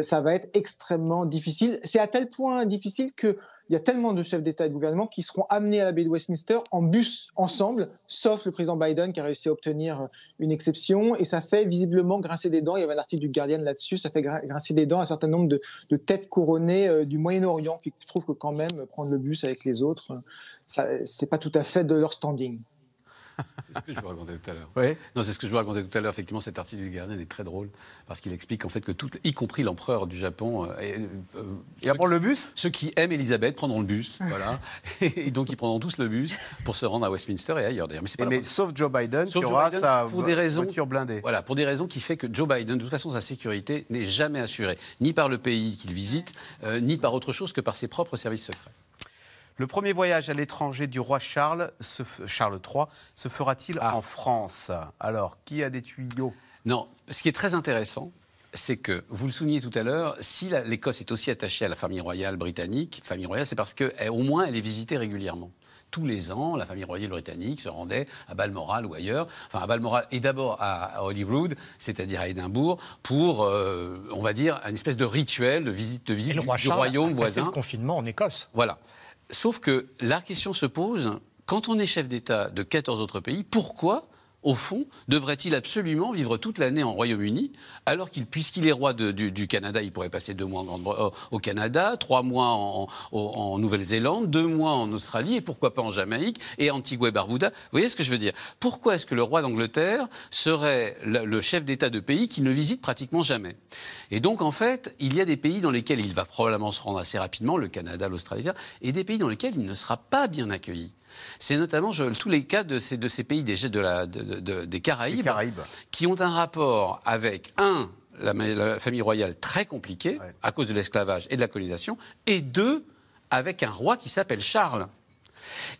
ça va être extrêmement difficile. C'est à tel point difficile que il y a tellement de chefs d'État et de gouvernement qui seront amenés à la baie de Westminster en bus ensemble, sauf le président Biden qui a réussi à obtenir une exception. Et ça fait visiblement grincer des dents. Il y avait un article du Guardian là-dessus. Ça fait grincer des dents un certain nombre de, de têtes couronnées euh, du Moyen-Orient qui trouvent que quand même prendre le bus avec les autres, c'est pas tout à fait de leur standing. C'est ce que je vous racontais tout à l'heure. Oui. Non, c'est ce que je vous racontais tout à l'heure. Effectivement, cet article du Guardian est très drôle parce qu'il explique en fait que tout, y compris l'empereur du Japon, euh, et, euh, il va le bus. Ceux qui aiment Elisabeth prendront le bus, voilà. et donc ils prendront tous le bus pour se rendre à Westminster et ailleurs. D'ailleurs, mais, pas mais sauf Joe Biden, qui aura sa pour des raisons, voiture blindée. Voilà, pour des raisons qui fait que Joe Biden, de toute façon, sa sécurité n'est jamais assurée, ni par le pays qu'il visite, euh, ni par autre chose que par ses propres services secrets. Le premier voyage à l'étranger du roi Charles, Charles III, se fera-t-il ah. en France? Alors, qui a des tuyaux? Non, ce qui est très intéressant, c'est que, vous le soulignez tout à l'heure, si l'Écosse est aussi attachée à la famille royale britannique, famille royale, c'est parce qu'au moins elle est visitée régulièrement tous les ans, la famille royale britannique se rendait à Balmoral ou ailleurs, enfin à Balmoral et d'abord à Holyrood, c'est-à-dire à Édimbourg, pour, euh, on va dire, une espèce de rituel de visite, de visite du, du, royaume voisin. le confinement en Écosse. Voilà. Sauf que la question se pose, quand on est chef d'État de 14 autres pays, pourquoi au fond, devrait-il absolument vivre toute l'année en Royaume-Uni, alors qu'il, puisqu'il est roi du, Canada, il pourrait passer deux mois euh, au Canada, trois mois en, Nouvelle-Zélande, deux mois en Australie, et pourquoi pas en Jamaïque et Antigua et Barbuda. Vous voyez ce que je veux dire? Pourquoi est-ce que le roi d'Angleterre serait le chef d'État de pays qui ne visite pratiquement jamais? Et donc, en fait, il y a des pays dans lesquels il va probablement se rendre assez rapidement, le Canada, l'Australie, et des pays dans lesquels il ne sera pas bien accueilli. C'est notamment tous les cas de ces, pays des, Caraïbes, qui ont un rapport avec, un, la, famille royale très compliquée à cause de l'esclavage et de la colonisation, et deux, avec un roi qui s'appelle Charles.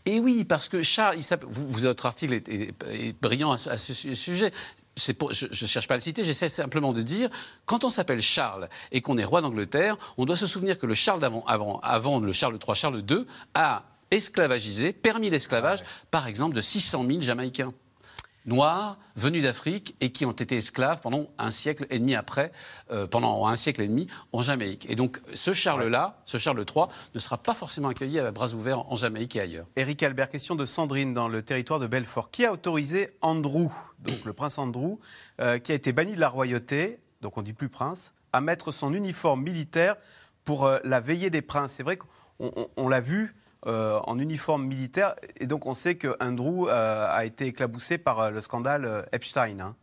Et oui, parce que Charles, votre article est, brillant à, ce sujet. je ne cherche pas à le citer, j'essaie simplement de dire, quand on s'appelle Charles et qu'on est roi d'Angleterre, on doit se souvenir que le Charles d'avant, avant, avant le Charles III, Charles II, a esclavagisé, permis l'esclavage, ah par exemple, de 600 000 Jamaïcains noirs venus d'Afrique et qui ont été esclaves pendant un siècle et demi après, euh, pendant un siècle et demi en Jamaïque. Et donc ce Charles-là, ce Charles III, ne sera pas forcément accueilli à bras ouverts en Jamaïque et ailleurs. Éric Albert, question de Sandrine dans le territoire de Belfort. Qui a autorisé Andrew, donc le prince Andrew, euh, qui a été banni de la royauté, donc on dit plus prince, à mettre son uniforme militaire pour euh, la veillée des princes? C'est vrai qu'on l'a vu, euh, en uniforme militaire. Et donc on sait que Andrew euh, a été éclaboussé par euh, le scandale Epstein. Hein.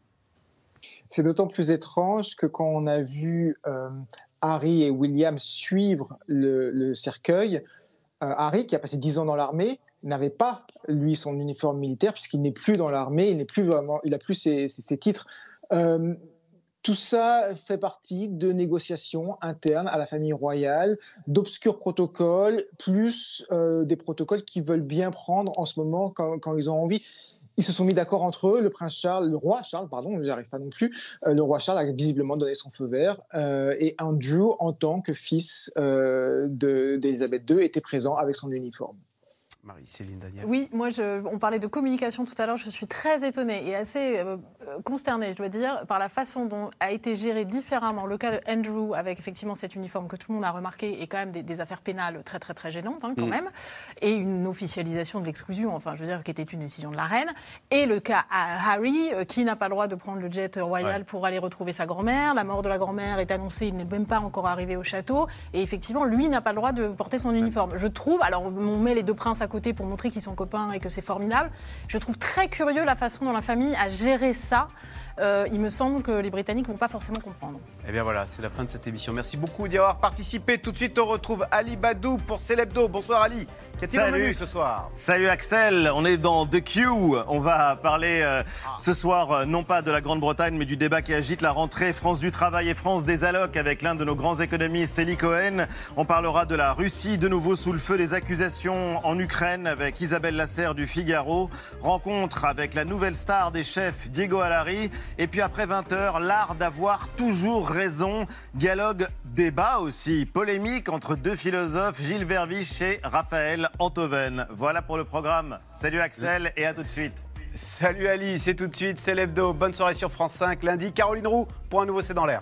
C'est d'autant plus étrange que quand on a vu Harry et William suivre le, cercueil. Harry, qui a passé 10 ans dans l'armée, n'avait pas, lui, son uniforme militaire, puisqu'il n'est plus dans l'armée, il n'est plus vraiment, il a plus ses, titres. Tout ça fait partie de négociations internes à la famille royale, d'obscurs protocoles, plus euh, des protocoles qu'ils veulent bien prendre en ce moment quand, ils ont envie. Ils se sont mis d'accord entre eux. Le prince Charles, le roi Charles, pardon, je n'y arrive pas non plus. Euh, le roi Charles a visiblement donné son feu vert. Euh, et Andrew, en tant que fils d'Elisabeth II, était présent avec son uniforme. Marie-Céline Daniel. Oui, moi, je, on parlait de communication tout à l'heure. Je suis très étonnée et assez euh, consternée, je dois dire, par la façon dont a été géré différemment le cas de Andrew, avec effectivement cet uniforme que tout le monde a remarqué, et quand même des, affaires pénales très, très, très gênantes, hein, quand mm. même, et une officialisation de l'exclusion, enfin, je veux dire, qui était une décision de la reine, et le cas à Harry, euh, qui n'a pas le droit de prendre le jet royal pour aller retrouver sa grand-mère. La mort de la grand-mère est annoncée, il n'est même pas encore arrivé au château, et effectivement, lui n'a pas le droit de porter son uniforme. Je trouve, alors on met les deux princes à côté, pour montrer qu'ils sont copains et que c'est formidable. Je trouve très curieux la façon dont la famille a géré ça. Euh, il me semble que les Britanniques ne vont pas forcément comprendre. Eh bien voilà, c'est la fin de cette émission. Merci beaucoup d'y avoir participé. Tout de suite, on retrouve Ali Badou pour Célébdo. Bonsoir Ali. Qu'est-il ce soir Salut Axel, on est dans The Q. On va parler euh, ce soir euh, non pas de la Grande-Bretagne, mais du débat qui agite la rentrée France du Travail et France des Allocs avec l'un de nos grands économistes, Eli Cohen. On parlera de la Russie, de nouveau sous le feu des accusations en Ukraine avec Isabelle Lasserre du Figaro. Rencontre avec la nouvelle star des chefs, Diego Alari. Et puis après 20h, l'art d'avoir toujours raison. Dialogue, débat aussi. Polémique entre deux philosophes, Gilles Verviche et Raphaël Antoven. Voilà pour le programme. Salut Axel et à tout de suite. Salut Ali, c'est tout de suite, c'est l'hebdo. Bonne soirée sur France 5 lundi. Caroline Roux pour un nouveau C'est dans l'air.